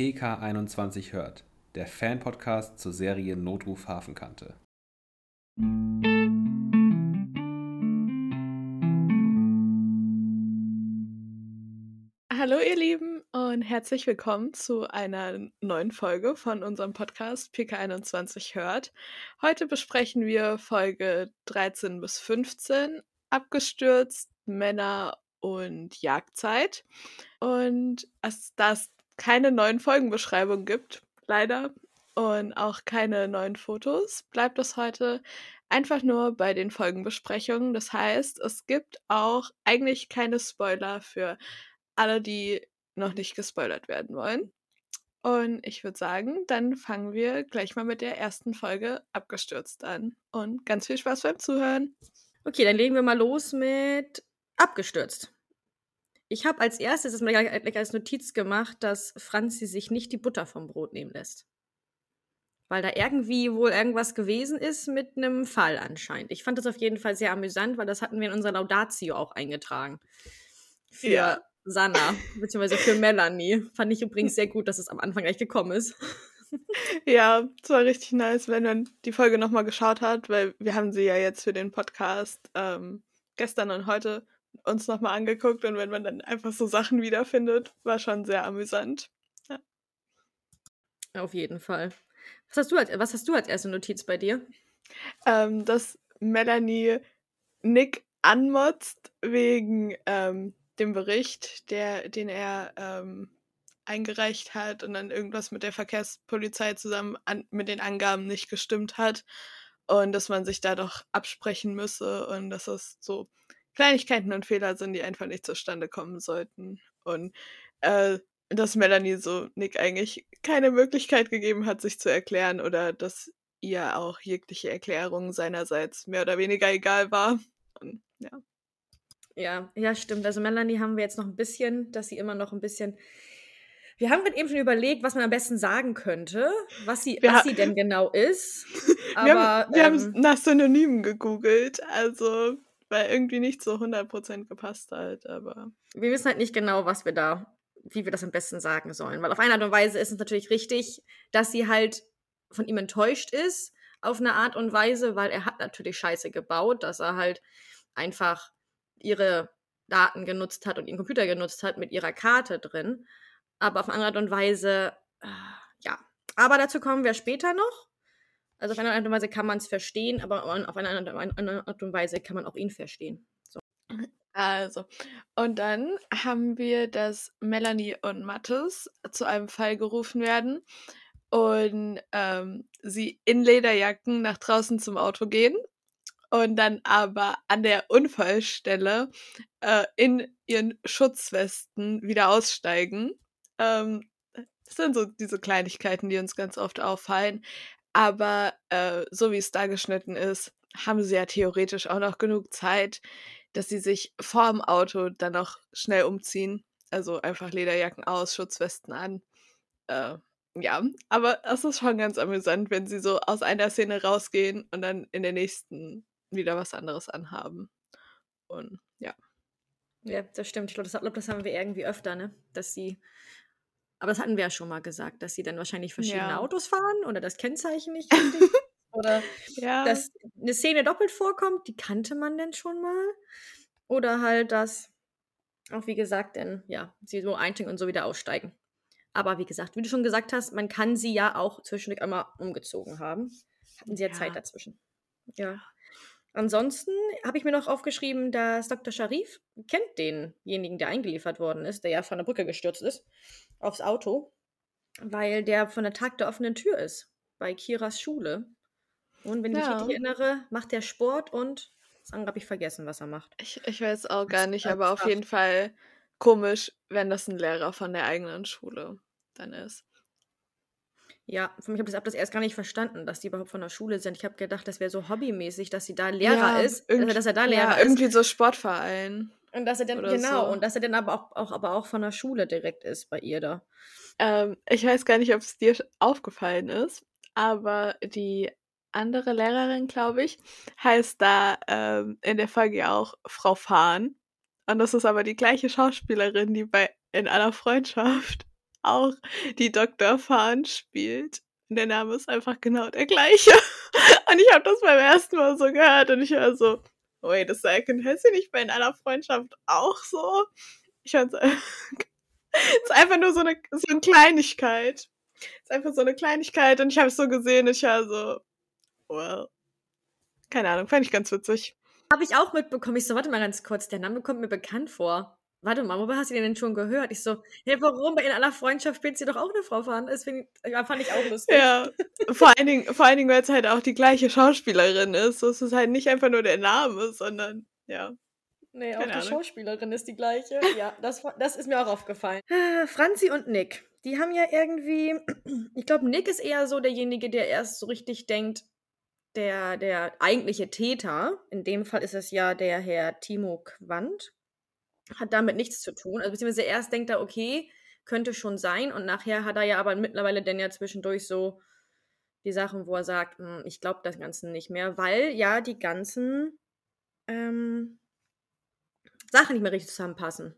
PK21 hört, der Fan-Podcast zur Serie Notruf Hafenkante. Hallo ihr Lieben und herzlich willkommen zu einer neuen Folge von unserem Podcast PK21 hört. Heute besprechen wir Folge 13 bis 15, abgestürzt, Männer und Jagdzeit. Und es, da es keine neuen Folgenbeschreibungen gibt, leider, und auch keine neuen Fotos, bleibt es heute einfach nur bei den Folgenbesprechungen. Das heißt, es gibt auch eigentlich keine Spoiler für alle, die noch nicht gespoilert werden wollen. Und ich würde sagen, dann fangen wir gleich mal mit der ersten Folge abgestürzt an. Und ganz viel Spaß beim Zuhören. Okay, dann legen wir mal los mit abgestürzt. Ich habe als erstes das mir gleich als Notiz gemacht, dass Franzi sich nicht die Butter vom Brot nehmen lässt. Weil da irgendwie wohl irgendwas gewesen ist mit einem Fall anscheinend. Ich fand das auf jeden Fall sehr amüsant, weil das hatten wir in unserer Laudatio auch eingetragen. Für ja. Sanna, beziehungsweise für Melanie. Fand ich übrigens sehr gut, dass es am Anfang gleich gekommen ist. Ja, es war richtig nice, wenn man die Folge nochmal geschaut hat, weil wir haben sie ja jetzt für den Podcast ähm, gestern und heute uns nochmal angeguckt und wenn man dann einfach so Sachen wiederfindet, war schon sehr amüsant. Ja. Auf jeden Fall. Was hast du als, was hast du als erste Notiz bei dir? Ähm, dass Melanie Nick anmotzt wegen ähm, dem Bericht, der, den er ähm, eingereicht hat und dann irgendwas mit der Verkehrspolizei zusammen an, mit den Angaben nicht gestimmt hat und dass man sich da doch absprechen müsse und dass es so Kleinigkeiten und Fehler sind, die einfach nicht zustande kommen sollten. Und äh, dass Melanie so Nick eigentlich keine Möglichkeit gegeben hat, sich zu erklären oder dass ihr auch jegliche Erklärung seinerseits mehr oder weniger egal war. Und, ja. Ja, ja, stimmt. Also Melanie haben wir jetzt noch ein bisschen, dass sie immer noch ein bisschen. Wir haben eben schon überlegt, was man am besten sagen könnte, was sie, was sie denn genau ist. Aber, wir haben, wir ähm, haben nach Synonymen gegoogelt. Also weil irgendwie nicht so 100% gepasst halt, aber. Wir wissen halt nicht genau, was wir da, wie wir das am besten sagen sollen. Weil auf eine Art und Weise ist es natürlich richtig, dass sie halt von ihm enttäuscht ist, auf eine Art und Weise, weil er hat natürlich Scheiße gebaut, dass er halt einfach ihre Daten genutzt hat und ihren Computer genutzt hat mit ihrer Karte drin. Aber auf eine Art und Weise, äh, ja. Aber dazu kommen wir später noch. Also auf eine Art und Weise kann man es verstehen, aber auf eine andere Art und Weise kann man auch ihn verstehen. So. Also, und dann haben wir, dass Melanie und Mattes zu einem Fall gerufen werden und ähm, sie in Lederjacken nach draußen zum Auto gehen und dann aber an der Unfallstelle äh, in ihren Schutzwesten wieder aussteigen. Ähm, das sind so diese Kleinigkeiten, die uns ganz oft auffallen. Aber äh, so wie es da geschnitten ist, haben sie ja theoretisch auch noch genug Zeit, dass sie sich vorm Auto dann noch schnell umziehen. Also einfach Lederjacken aus, Schutzwesten an. Äh, ja, aber es ist schon ganz amüsant, wenn sie so aus einer Szene rausgehen und dann in der nächsten wieder was anderes anhaben. Und ja. Ja, das stimmt. Ich glaube, das, glaub, das haben wir irgendwie öfter, ne? Dass sie aber das hatten wir ja schon mal gesagt, dass sie dann wahrscheinlich verschiedene ja. Autos fahren oder das Kennzeichen nicht richtig. oder ja. dass eine Szene doppelt vorkommt, die kannte man denn schon mal. Oder halt, dass auch wie gesagt, denn ja, sie so einsteigen und so wieder aussteigen. Aber wie gesagt, wie du schon gesagt hast, man kann sie ja auch zwischendurch einmal umgezogen haben. Hatten sie ja, ja. Zeit dazwischen. Ja. Ansonsten habe ich mir noch aufgeschrieben, dass Dr. Sharif kennt denjenigen, der eingeliefert worden ist, der ja von der Brücke gestürzt ist, aufs Auto, weil der von der Tag der offenen Tür ist, bei Kiras Schule. Und wenn ja. ich mich richtig erinnere, macht der Sport und das andere habe ich vergessen, was er macht. Ich, ich weiß auch gar nicht, aber auf jeden Fall komisch, wenn das ein Lehrer von der eigenen Schule dann ist. Ja, für mich habe ich das, das erst gar nicht verstanden, dass die überhaupt von der Schule sind. Ich habe gedacht, das wäre so hobbymäßig, dass sie da Lehrer ja, ist, also, dass er da Lehrer ja, ist. irgendwie so Sportverein. Und dass er dann, genau, so. und dass er dann aber auch, auch, aber auch von der Schule direkt ist bei ihr da. Ähm, ich weiß gar nicht, ob es dir aufgefallen ist, aber die andere Lehrerin, glaube ich, heißt da ähm, in der Folge auch Frau Fahn. Und das ist aber die gleiche Schauspielerin, die bei In aller Freundschaft auch die Dr. Fahn spielt. Der Name ist einfach genau der gleiche. Und ich habe das beim ersten Mal so gehört und ich war so, wait a second, heißt sie nicht bei in einer Freundschaft auch so? Ich fand's ist einfach nur so eine, so eine Kleinigkeit. Ist einfach so eine Kleinigkeit und ich habe es so gesehen, ich war so, well, keine Ahnung, fand ich ganz witzig. Habe ich auch mitbekommen. Ich so, warte mal ganz kurz, der Name kommt mir bekannt vor. Warte mal, wo hast du den denn schon gehört? Ich so, hey, warum? In aller Freundschaft spielt sie doch auch eine Frau fahren. Das find, ja, fand ich auch lustig. Ja, vor allen Dingen, vor allen Dingen weil es halt auch die gleiche Schauspielerin ist. Es ist halt nicht einfach nur der Name, sondern, ja. Nee, auch die Schauspielerin ist die gleiche. Ja, das, das ist mir auch aufgefallen. Äh, Franzi und Nick, die haben ja irgendwie, ich glaube, Nick ist eher so derjenige, der erst so richtig denkt, der, der eigentliche Täter, in dem Fall ist es ja der Herr Timo Quandt, hat damit nichts zu tun. Also beziehungsweise erst denkt er, okay, könnte schon sein. Und nachher hat er ja aber mittlerweile dann ja zwischendurch so die Sachen, wo er sagt, hm, ich glaube das Ganze nicht mehr, weil ja die ganzen ähm, Sachen nicht mehr richtig zusammenpassen.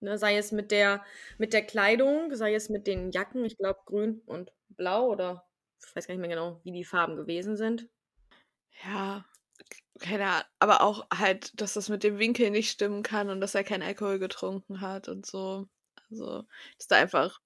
Ne, sei es mit der, mit der Kleidung, sei es mit den Jacken, ich glaube grün und blau oder ich weiß gar nicht mehr genau, wie die Farben gewesen sind. Ja, keine Ahnung, aber auch halt, dass das mit dem Winkel nicht stimmen kann und dass er keinen Alkohol getrunken hat und so. Also, dass da einfach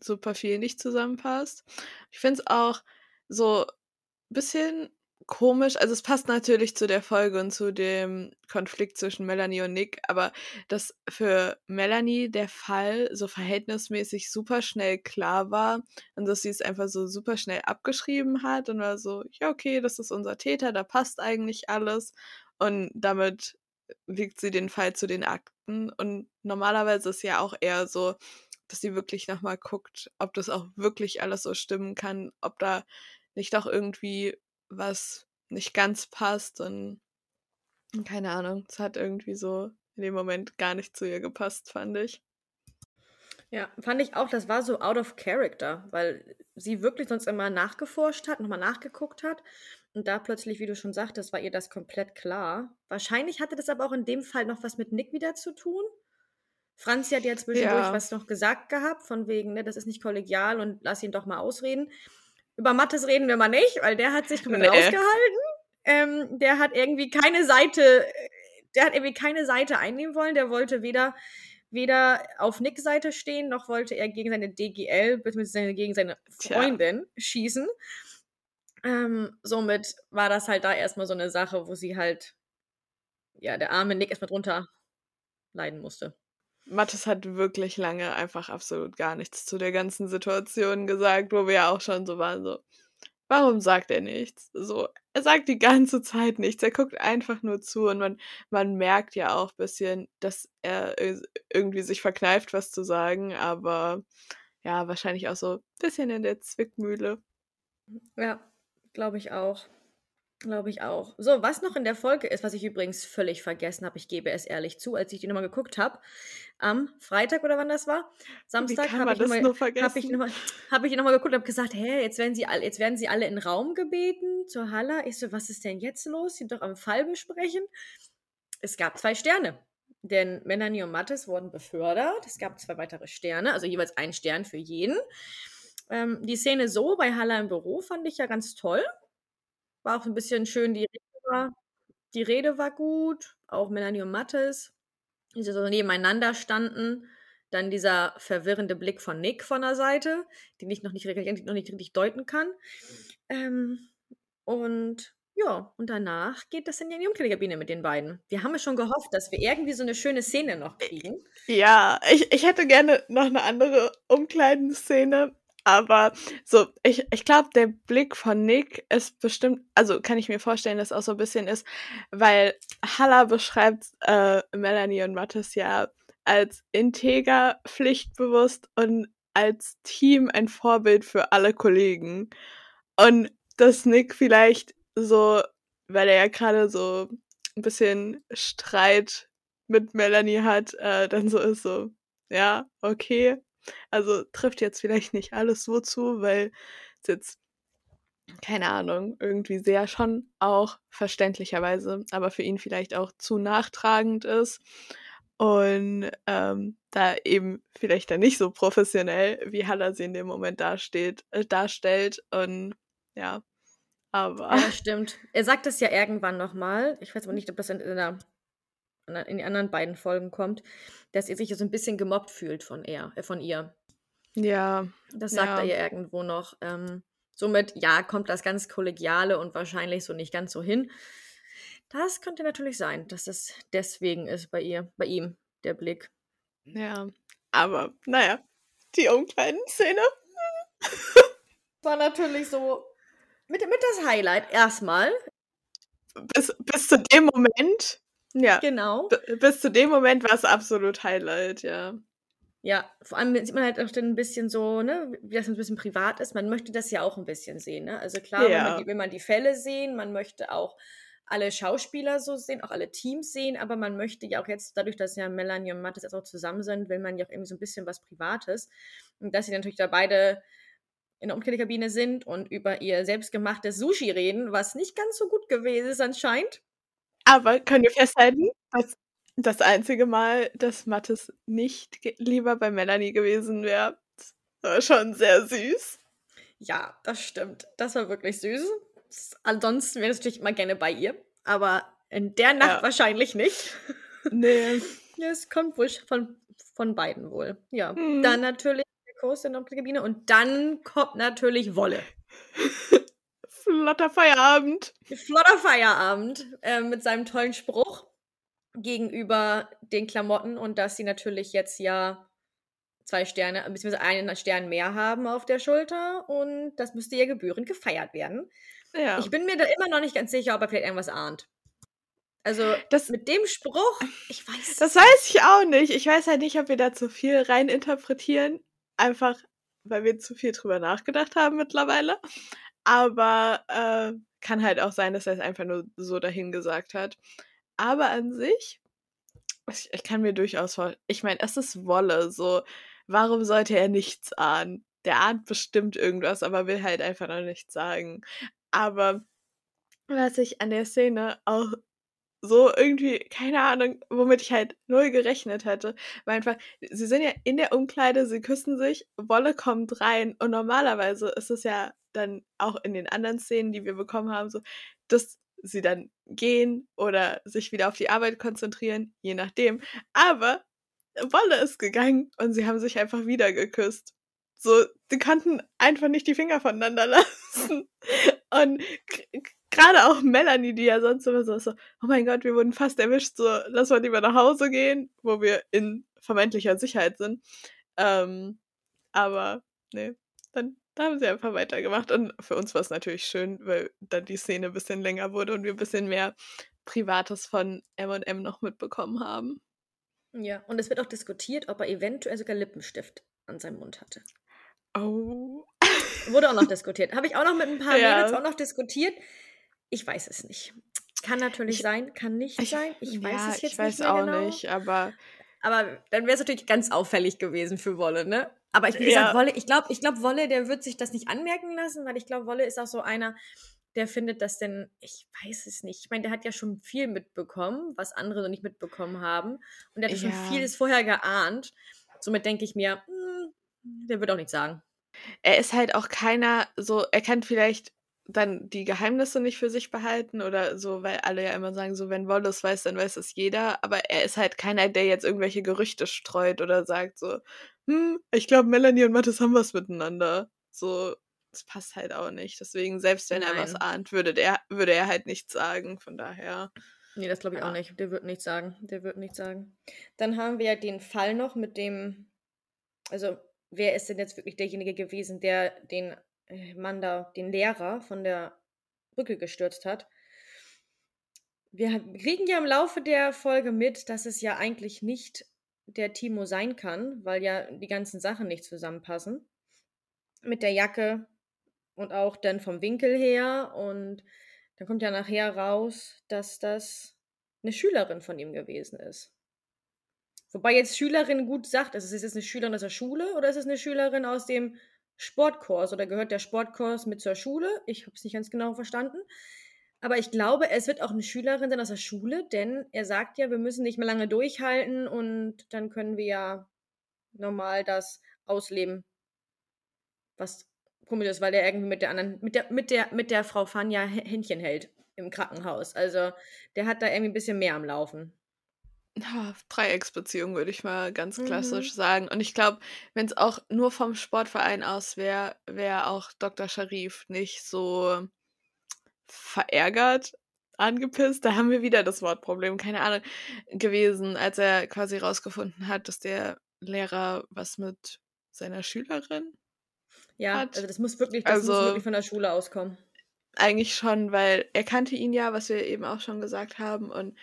super viel nicht zusammenpasst. Ich finde es auch so ein bisschen komisch. Also es passt natürlich zu der Folge und zu dem Konflikt zwischen Melanie und Nick, aber dass für Melanie der Fall so verhältnismäßig super schnell klar war und dass sie es einfach so super schnell abgeschrieben hat und war so, ja, okay, das ist unser Täter, da passt eigentlich alles. Und damit wiegt sie den Fall zu den Akten. Und normalerweise ist ja auch eher so, dass sie wirklich nochmal guckt, ob das auch wirklich alles so stimmen kann, ob da nicht doch irgendwie was nicht ganz passt und keine Ahnung, es hat irgendwie so in dem Moment gar nicht zu ihr gepasst, fand ich. Ja, fand ich auch, das war so out of character, weil sie wirklich sonst immer nachgeforscht hat, nochmal nachgeguckt hat und da plötzlich, wie du schon sagtest, war ihr das komplett klar. Wahrscheinlich hatte das aber auch in dem Fall noch was mit Nick wieder zu tun. Franzi hat ja zwischendurch ja. was noch gesagt gehabt, von wegen, ne, das ist nicht kollegial und lass ihn doch mal ausreden. Über Mattes reden wir mal nicht, weil der hat sich komplett nee. ausgehalten. Ähm, der hat irgendwie keine Seite, der hat irgendwie keine Seite einnehmen wollen. Der wollte weder, weder auf Nicks Seite stehen, noch wollte er gegen seine DGL, beziehungsweise gegen seine Freundin Tja. schießen. Ähm, somit war das halt da erstmal so eine Sache, wo sie halt, ja, der arme Nick erstmal drunter leiden musste. Mathis hat wirklich lange einfach absolut gar nichts zu der ganzen Situation gesagt, wo wir ja auch schon so waren, so, warum sagt er nichts? So, er sagt die ganze Zeit nichts, er guckt einfach nur zu und man, man merkt ja auch ein bisschen, dass er irgendwie sich verkneift, was zu sagen, aber ja, wahrscheinlich auch so ein bisschen in der Zwickmühle. Ja, glaube ich auch. Glaube ich auch. So, was noch in der Folge ist, was ich übrigens völlig vergessen habe, ich gebe es ehrlich zu, als ich die nochmal geguckt habe, am Freitag oder wann das war, Samstag, habe ich nochmal hab ich noch hab ich noch geguckt und habe gesagt, hä, jetzt werden, sie alle, jetzt werden sie alle in den Raum gebeten zur Halle. Ich so, was ist denn jetzt los? Sie doch am Fall besprechen. Es gab zwei Sterne, denn Melanie und Mattes wurden befördert. Es gab zwei weitere Sterne, also jeweils ein Stern für jeden. Ähm, die Szene so bei Haller im Büro fand ich ja ganz toll. War auch ein bisschen schön, die Rede war, die Rede war gut, auch Melanie und Mattes, die so nebeneinander standen. Dann dieser verwirrende Blick von Nick von der Seite, den ich noch nicht, noch nicht richtig deuten kann. Ähm, und ja, und danach geht das in die Umkleidekabine mit den beiden. Wir haben ja schon gehofft, dass wir irgendwie so eine schöne Szene noch kriegen. Ja, ich, ich hätte gerne noch eine andere Umkleidenszene. Aber so, ich, ich glaube, der Blick von Nick ist bestimmt, also kann ich mir vorstellen, dass auch so ein bisschen ist, weil Halla beschreibt äh, Melanie und Mattes ja als integer, pflichtbewusst und als Team ein Vorbild für alle Kollegen. Und dass Nick vielleicht so, weil er ja gerade so ein bisschen Streit mit Melanie hat, äh, dann so ist so, ja, okay, also trifft jetzt vielleicht nicht alles so zu, weil es jetzt, keine Ahnung, irgendwie sehr schon auch verständlicherweise, aber für ihn vielleicht auch zu nachtragend ist. und ähm, da eben vielleicht dann nicht so professionell, wie Halla sie in dem Moment dasteht, äh, darstellt. Und ja, aber. Ja, stimmt. Er sagt es ja irgendwann nochmal. Ich weiß aber nicht, ob das in, in, der, in, den anderen beiden Folgen kommt, dass er sich so ein bisschen gemobbt fühlt von er, äh, von ihr. Ja. Das sagt ja. er ja irgendwo noch. Ähm, somit, ja, kommt das ganz Kollegiale und wahrscheinlich so nicht ganz so hin. Das könnte natürlich sein, dass es deswegen ist bei ihr, bei ihm, der Blick. Ja, aber naja, die Umkleiden-Szene. War natürlich so mit, mit das Highlight erstmal. Bis, bis zu dem Moment. Ja. Genau. Bis zu dem Moment war es absolut Highlight, ja. Ja, vor allem sieht man halt auch dann ein bisschen so, ne, wie das ein bisschen privat ist. Man möchte das ja auch ein bisschen sehen, ne? Also klar, ja. man die, will man die Fälle sehen, man möchte auch alle Schauspieler so sehen, auch alle Teams sehen, aber man möchte ja auch jetzt, dadurch, dass ja Melanie und Mattes jetzt auch zusammen sind, will man ja auch irgendwie so ein bisschen was Privates. Und dass sie natürlich da beide in der Umkleidekabine sind und über ihr selbstgemachtes Sushi reden, was nicht ganz so gut gewesen ist anscheinend. Aber können wir festhalten, dass das einzige Mal, dass Mattes nicht lieber bei Melanie gewesen wäre, war schon sehr süß. Ja, das stimmt. Das war wirklich süß. Ansonsten wäre es natürlich immer gerne bei ihr. Aber in der Nacht ja. wahrscheinlich nicht. Nee. ja, es kommt wohl von, von beiden wohl. Ja. Mhm. Dann natürlich der Kurs in der Kabine und dann kommt natürlich Wolle. Flotter Feierabend. Flotter Feierabend äh, mit seinem tollen Spruch gegenüber den Klamotten und dass sie natürlich jetzt ja zwei Sterne, beziehungsweise einen Stern mehr haben auf der Schulter und das müsste ihr gebührend gefeiert werden. Ja. Ich bin mir da immer noch nicht ganz sicher, ob er vielleicht irgendwas ahnt. Also das, mit dem Spruch, ich weiß. Das weiß ich auch nicht. Ich weiß halt nicht, ob wir da zu viel rein interpretieren. Einfach, weil wir zu viel drüber nachgedacht haben mittlerweile. Aber äh, kann halt auch sein, dass er es einfach nur so dahingesagt hat. Aber an sich, ich, ich kann mir durchaus vorstellen, ich meine, es ist Wolle, so, warum sollte er nichts ahnen? Der ahnt bestimmt irgendwas, aber will halt einfach noch nichts sagen. Aber was ich an der Szene auch so irgendwie, keine Ahnung, womit ich halt null gerechnet hätte, war einfach, sie sind ja in der Umkleide, sie küssen sich, Wolle kommt rein und normalerweise ist es ja dann auch in den anderen Szenen, die wir bekommen haben, so, dass sie dann gehen oder sich wieder auf die Arbeit konzentrieren, je nachdem. Aber Wolle ist gegangen und sie haben sich einfach wieder geküsst. So, sie konnten einfach nicht die Finger voneinander lassen. Und gerade auch Melanie, die ja sonst immer so, so, oh mein Gott, wir wurden fast erwischt, so, lass mal lieber nach Hause gehen, wo wir in vermeintlicher Sicherheit sind. Ähm, aber, nee, dann da haben sie einfach weitergemacht. Und für uns war es natürlich schön, weil dann die Szene ein bisschen länger wurde und wir ein bisschen mehr Privates von MM noch mitbekommen haben. Ja, und es wird auch diskutiert, ob er eventuell sogar Lippenstift an seinem Mund hatte. Oh. Wurde auch noch diskutiert. Habe ich auch noch mit ein paar ja. Mädels auch noch diskutiert. Ich weiß es nicht. Kann natürlich ich, sein, kann nicht ich, sein. Ich weiß ja, es jetzt ich weiß nicht mehr auch genau. nicht, aber. Aber dann wäre es natürlich ganz auffällig gewesen für Wolle, ne? Aber ich, wie gesagt, ja. Wolle, ich glaube, ich glaub, Wolle, der wird sich das nicht anmerken lassen, weil ich glaube, Wolle ist auch so einer, der findet das denn, ich weiß es nicht. Ich meine, der hat ja schon viel mitbekommen, was andere noch nicht mitbekommen haben. Und der hat ja. schon vieles vorher geahnt. Somit denke ich mir, mh, hm, der wird auch nichts sagen. Er ist halt auch keiner, so, er kann vielleicht dann die Geheimnisse nicht für sich behalten oder so, weil alle ja immer sagen, so wenn Wallace weiß, dann weiß es jeder, aber er ist halt keiner, der jetzt irgendwelche Gerüchte streut oder sagt so, hm, ich glaube Melanie und Mathis haben was miteinander. So, das passt halt auch nicht. Deswegen, selbst wenn Nein. er was ahnt, würde, der, würde er halt nichts sagen, von daher. Nee, das glaube ich ja. auch nicht. Der wird nichts sagen. Der wird nichts sagen. Dann haben wir ja den Fall noch mit dem, also wer ist denn jetzt wirklich derjenige gewesen, der den äh, Mann da, den Lehrer von der Brücke gestürzt hat. Wir kriegen ja im Laufe der Folge mit, dass es ja eigentlich nicht der Timo sein kann, weil ja die ganzen Sachen nicht zusammenpassen. Mit der Jacke und auch dann vom Winkel her. Und dann kommt ja nachher raus, dass das eine Schülerin von ihm gewesen ist. Wobei jetzt Schülerin gut sagt, ist es jetzt eine Schülerin aus der Schule oder ist es eine Schülerin aus dem Sportkurs oder gehört der Sportkurs mit zur Schule? Ich habe es nicht ganz genau verstanden. Aber ich glaube, es wird auch eine Schülerin sein aus der Schule, denn er sagt ja, wir müssen nicht mehr lange durchhalten und dann können wir ja normal das ausleben. Was komisch ist, weil der irgendwie mit der anderen, mit der, mit der, mit der Frau Fanja Händchen hält im Krankenhaus. Also der hat da irgendwie ein bisschen mehr am Laufen. Ja, Dreiecksbeziehung würde ich mal ganz klassisch mhm. sagen. Und ich glaube, wenn es auch nur vom Sportverein aus wäre, wäre auch Dr. Sharif nicht so verärgert, angepisst. Da haben wir wieder das Wortproblem, keine Ahnung, gewesen, als er quasi rausgefunden hat, dass der Lehrer was mit seiner Schülerin ja, hat. also das muss wirklich, das also, muss wirklich von der Schule auskommen. Eigentlich schon, weil er kannte ihn ja, was wir eben auch schon gesagt haben, und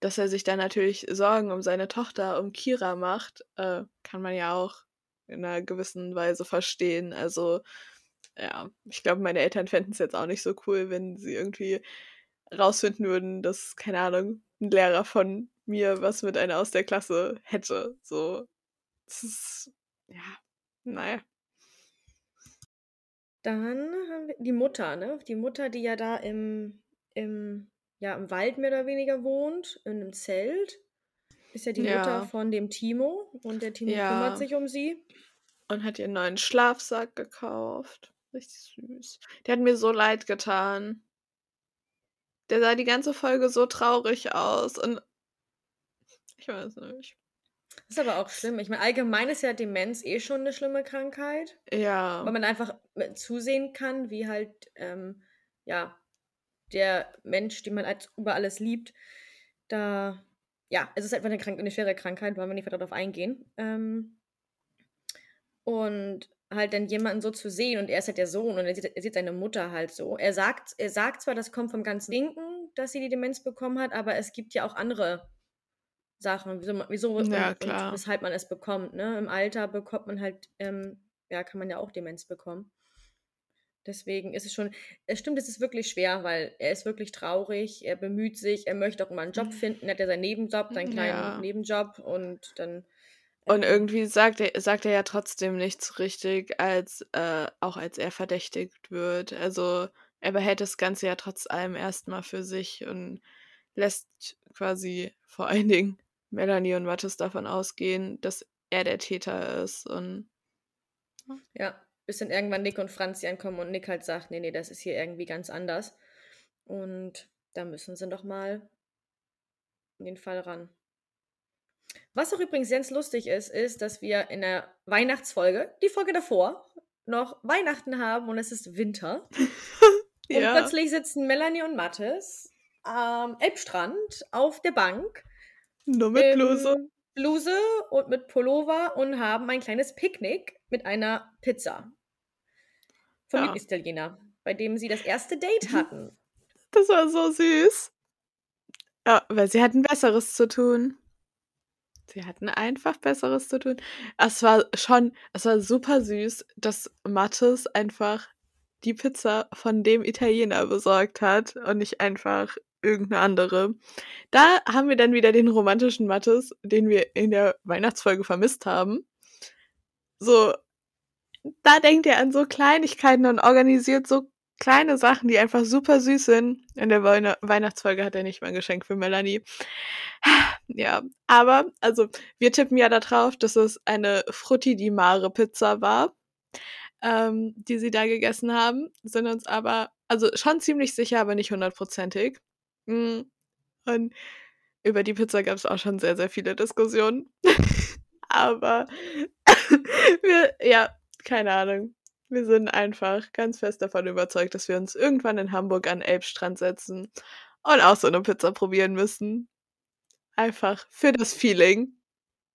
dass er sich dann natürlich Sorgen um seine Tochter, um Kira macht, äh, kann man ja auch in einer gewissen Weise verstehen. Also ja, ich glaube, meine Eltern fänden es jetzt auch nicht so cool, wenn sie irgendwie rausfinden würden, dass, keine Ahnung, ein Lehrer von mir was mit einer aus der Klasse hätte. So, das ist, ja, naja. Dann haben wir die Mutter, ne? Die Mutter, die ja da im, im, ja, im Wald mehr oder weniger wohnt, in einem Zelt. Ist ja die ja. Mutter von dem Timo und der Timo ja. kümmert sich um sie. Und hat ihr einen neuen Schlafsack gekauft. Richtig süß. Der hat mir so leid getan. Der sah die ganze Folge so traurig aus und ich weiß nicht. Das ist aber auch schlimm. Ich meine, allgemein ist ja Demenz eh schon eine schlimme Krankheit. Ja. Weil man einfach zusehen kann, wie halt, ähm, ja, der Mensch, den man als über alles liebt, da, ja, es ist einfach eine, eine schwere Krankheit, wollen wir nicht weiter darauf eingehen. Ähm, und halt dann jemanden so zu sehen und er ist halt der Sohn und er sieht, er sieht seine Mutter halt so. Er sagt, er sagt zwar, das kommt vom ganzen Linken, dass sie die Demenz bekommen hat, aber es gibt ja auch andere Sachen, wieso, wieso ja, und, und, weshalb man es bekommt. Ne? Im Alter bekommt man halt, ähm, ja, kann man ja auch Demenz bekommen. Deswegen ist es schon, es stimmt, es ist wirklich schwer, weil er ist wirklich traurig, er bemüht sich, er möchte auch immer einen Job mhm. finden, er hat ja seinen Nebenjob, seinen kleinen ja. Nebenjob und dann und irgendwie sagt er, sagt er ja trotzdem nichts richtig, als äh, auch als er verdächtigt wird. Also er behält das Ganze ja trotz allem erstmal für sich und lässt quasi vor allen Dingen Melanie und Mattes davon ausgehen, dass er der Täter ist. Und ja, bis dann irgendwann Nick und Franzi ankommen und Nick halt sagt, nee, nee, das ist hier irgendwie ganz anders. Und da müssen sie doch mal in den Fall ran. Was auch übrigens ganz lustig ist, ist, dass wir in der Weihnachtsfolge, die Folge davor, noch Weihnachten haben und es ist Winter. ja. Und plötzlich sitzen Melanie und Mattes am Elbstrand auf der Bank. Nur mit Bluse. Bluse und mit Pullover und haben ein kleines Picknick mit einer Pizza. Vom ja. Italiener, bei dem sie das erste Date hatten. Das war so süß. Ja, weil sie hatten Besseres zu tun. Sie hatten einfach Besseres zu tun. Es war schon, es war super süß, dass Mattes einfach die Pizza von dem Italiener besorgt hat und nicht einfach irgendeine andere. Da haben wir dann wieder den romantischen Mattes, den wir in der Weihnachtsfolge vermisst haben. So, da denkt er an so Kleinigkeiten und organisiert so kleine Sachen, die einfach super süß sind. In der Weihnachtsfolge hat er nicht mal ein Geschenk für Melanie. Ja, aber, also, wir tippen ja darauf, dass es eine Frutti di Mare Pizza war, ähm, die sie da gegessen haben, sind uns aber, also schon ziemlich sicher, aber nicht hundertprozentig. Mm, und über die Pizza gab es auch schon sehr, sehr viele Diskussionen. aber, wir, ja, keine Ahnung. Wir sind einfach ganz fest davon überzeugt, dass wir uns irgendwann in Hamburg an Elbstrand setzen und auch so eine Pizza probieren müssen. Einfach für das Feeling.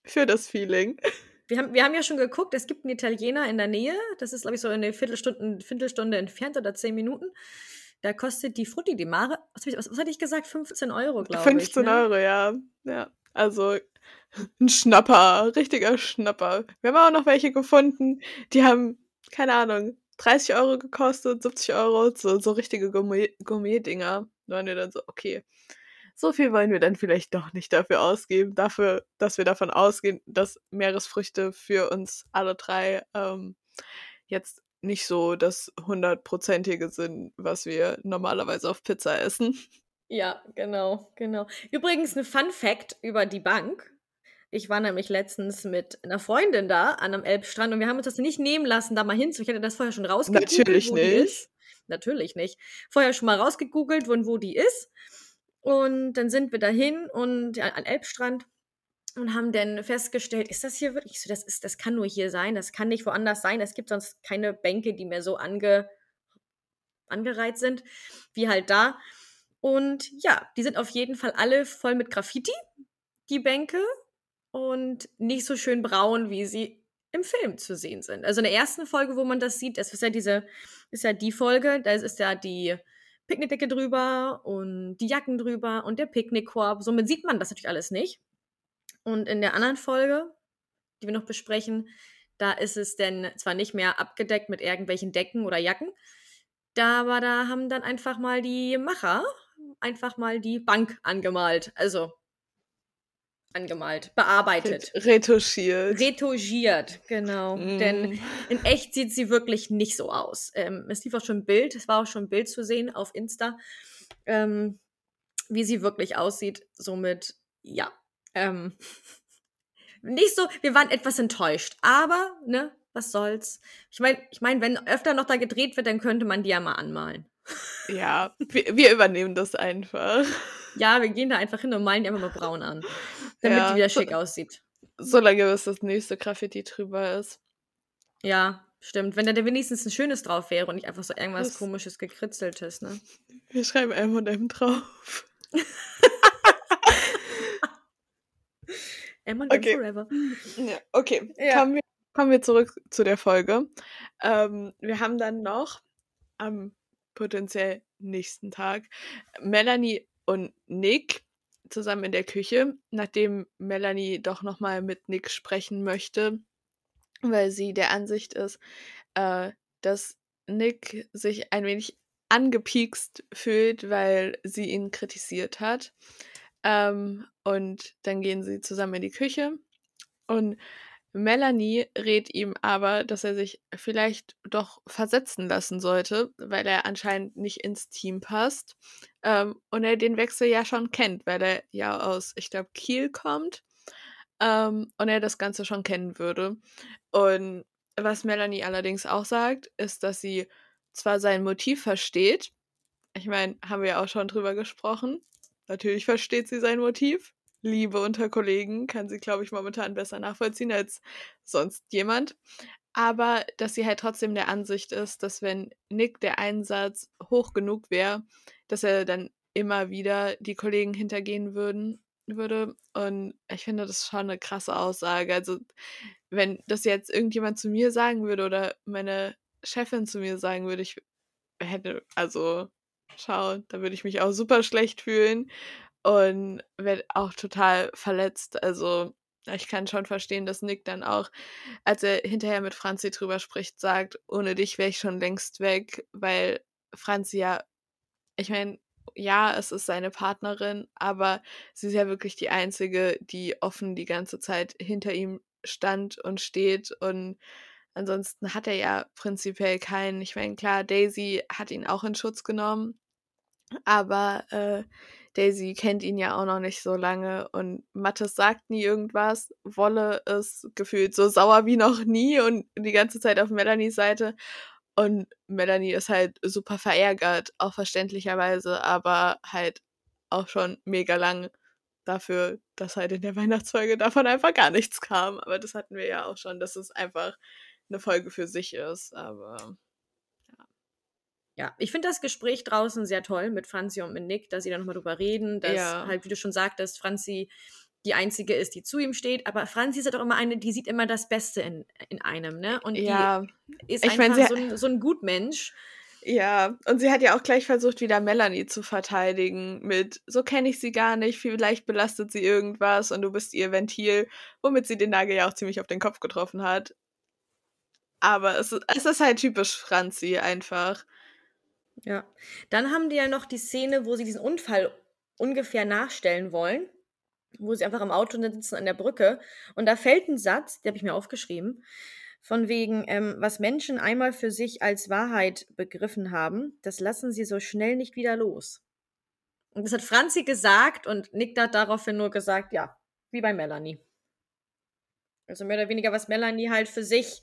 Für das Feeling. Wir haben, wir haben ja schon geguckt, es gibt einen Italiener in der Nähe. Das ist, glaube ich, so eine Viertelstunde, Viertelstunde entfernt oder zehn Minuten. Da kostet die Frutti di Mare, was, was, was hatte ich gesagt? 15 Euro, glaube ich. 15 ne? Euro, ja. Ja. Also ein Schnapper, richtiger Schnapper. Wir haben auch noch welche gefunden, die haben keine Ahnung, 30 Euro gekostet, 70 Euro, so, so richtige Gourmet-Dinger. Da waren wir dann so, okay, so viel wollen wir dann vielleicht doch nicht dafür ausgeben, dafür, dass wir davon ausgehen, dass Meeresfrüchte für uns alle drei ähm, jetzt nicht so das hundertprozentige sind, was wir normalerweise auf Pizza essen. Ja, genau, genau. Übrigens ein Fun Fact über die Bank. Ich war nämlich letztens mit einer Freundin da an einem Elbstrand und wir haben uns das nicht nehmen lassen, da mal hinzu. Ich hätte das vorher schon rausgegoogelt. Natürlich nicht. Natürlich nicht. Vorher schon mal rausgegoogelt, wo, wo die ist. Und dann sind wir dahin und ja, an Elbstrand und haben dann festgestellt, ist das hier wirklich so? Das, ist, das kann nur hier sein, das kann nicht woanders sein. Es gibt sonst keine Bänke, die mehr so ange, angereiht sind, wie halt da. Und ja, die sind auf jeden Fall alle voll mit Graffiti, die Bänke und nicht so schön braun, wie sie im Film zu sehen sind. Also in der ersten Folge, wo man das sieht, das ist ja diese, ist ja die Folge, da ist ja die Picknickdecke drüber und die Jacken drüber und der Picknickkorb. Somit sieht man das natürlich alles nicht. Und in der anderen Folge, die wir noch besprechen, da ist es denn zwar nicht mehr abgedeckt mit irgendwelchen Decken oder Jacken, da aber da haben dann einfach mal die Macher einfach mal die Bank angemalt. Also angemalt, bearbeitet. Retuschiert. Retuschiert, genau. Mm. Denn in echt sieht sie wirklich nicht so aus. Ähm, es lief auch schon ein Bild, es war auch schon ein Bild zu sehen auf Insta, ähm, wie sie wirklich aussieht. Somit, ja. Ähm, nicht so, wir waren etwas enttäuscht, aber, ne, was soll's. Ich meine, ich mein, wenn öfter noch da gedreht wird, dann könnte man die ja mal anmalen. Ja, wir, wir übernehmen das einfach. Ja, wir gehen da einfach hin und malen die einfach mal braun an, damit ja, die wieder schick so, aussieht. Solange bis das nächste Graffiti drüber ist. Ja, stimmt. Wenn da wenigstens ein schönes drauf wäre und nicht einfach so irgendwas das komisches, gekritzeltes, ne? Wir schreiben M&M drauf. M&M okay. forever. Ja, okay, ja. Kommen, wir, kommen wir zurück zu der Folge. Ähm, wir haben dann noch am potenziell nächsten Tag Melanie und Nick zusammen in der Küche, nachdem Melanie doch nochmal mit Nick sprechen möchte, weil sie der Ansicht ist, äh, dass Nick sich ein wenig angepiekst fühlt, weil sie ihn kritisiert hat. Ähm, und dann gehen sie zusammen in die Küche und Melanie rät ihm aber, dass er sich vielleicht doch versetzen lassen sollte, weil er anscheinend nicht ins Team passt. Ähm, und er den Wechsel ja schon kennt, weil er ja aus, ich glaube, Kiel kommt. Ähm, und er das Ganze schon kennen würde. Und was Melanie allerdings auch sagt, ist, dass sie zwar sein Motiv versteht. Ich meine, haben wir ja auch schon drüber gesprochen. Natürlich versteht sie sein Motiv. Liebe unter Kollegen kann sie, glaube ich, momentan besser nachvollziehen als sonst jemand. Aber dass sie halt trotzdem der Ansicht ist, dass wenn Nick der Einsatz hoch genug wäre, dass er dann immer wieder die Kollegen hintergehen würden, würde. Und ich finde das schon eine krasse Aussage. Also, wenn das jetzt irgendjemand zu mir sagen würde oder meine Chefin zu mir sagen würde, ich hätte, also, schau, da würde ich mich auch super schlecht fühlen und wird auch total verletzt. Also ich kann schon verstehen, dass Nick dann auch, als er hinterher mit Franzi drüber spricht, sagt, ohne dich wäre ich schon längst weg, weil Franzi ja, ich meine, ja, es ist seine Partnerin, aber sie ist ja wirklich die einzige, die offen die ganze Zeit hinter ihm stand und steht und ansonsten hat er ja prinzipiell keinen. Ich meine, klar, Daisy hat ihn auch in Schutz genommen, aber äh, Daisy kennt ihn ja auch noch nicht so lange und Mattes sagt nie irgendwas. Wolle ist gefühlt so sauer wie noch nie und die ganze Zeit auf Melanies Seite. Und Melanie ist halt super verärgert, auch verständlicherweise, aber halt auch schon mega lang dafür, dass halt in der Weihnachtsfolge davon einfach gar nichts kam. Aber das hatten wir ja auch schon, dass es einfach eine Folge für sich ist. Aber ja, ich finde das Gespräch draußen sehr toll mit Franzi und mit Nick, dass sie da nochmal drüber reden, dass ja. halt, wie du schon sagtest, Franzi die einzige ist, die zu ihm steht. Aber Franzi ist halt auch immer eine, die sieht immer das Beste in, in einem, ne? Und ja. die ist ich einfach mein, so, ein, so ein Gutmensch. Ja, und sie hat ja auch gleich versucht, wieder Melanie zu verteidigen mit, so kenne ich sie gar nicht, vielleicht belastet sie irgendwas und du bist ihr Ventil, womit sie den Nagel ja auch ziemlich auf den Kopf getroffen hat. Aber es, es ist halt typisch Franzi einfach. Ja. Dann haben die ja noch die Szene, wo sie diesen Unfall ungefähr nachstellen wollen, wo sie einfach am Auto sitzen an der Brücke und da fällt ein Satz, den habe ich mir aufgeschrieben. Von wegen, ähm, was Menschen einmal für sich als Wahrheit begriffen haben, das lassen sie so schnell nicht wieder los. Und das hat Franzi gesagt und Nick hat daraufhin nur gesagt, ja, wie bei Melanie. Also mehr oder weniger, was Melanie halt für sich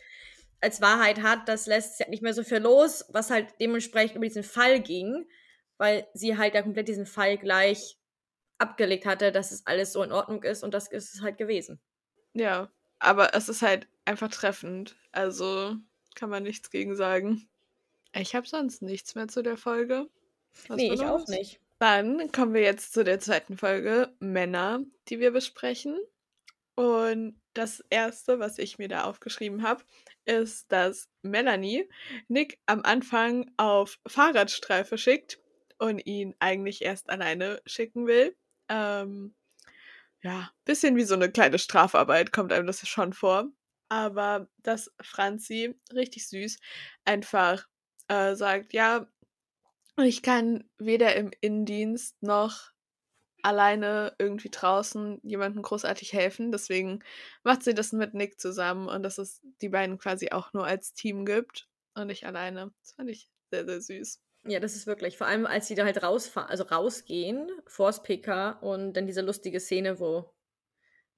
als Wahrheit hat, das lässt sie halt nicht mehr so viel los, was halt dementsprechend über diesen Fall ging, weil sie halt ja komplett diesen Fall gleich abgelegt hatte, dass es alles so in Ordnung ist und das ist es halt gewesen. Ja, aber es ist halt einfach treffend. Also kann man nichts gegen sagen. Ich habe sonst nichts mehr zu der Folge. Was nee, ich auch nicht. Dann kommen wir jetzt zu der zweiten Folge Männer, die wir besprechen. Und das erste, was ich mir da aufgeschrieben habe, ist, dass Melanie Nick am Anfang auf Fahrradstreife schickt und ihn eigentlich erst alleine schicken will. Ähm, ja, bisschen wie so eine kleine Strafarbeit kommt einem das schon vor. Aber dass Franzi richtig süß einfach äh, sagt, ja, ich kann weder im Innendienst noch alleine irgendwie draußen jemandem großartig helfen. Deswegen macht sie das mit Nick zusammen und dass es die beiden quasi auch nur als Team gibt und nicht alleine. Das fand ich sehr, sehr süß. Ja, das ist wirklich. Vor allem, als sie da halt rausfahren, also rausgehen, vors PK und dann diese lustige Szene, wo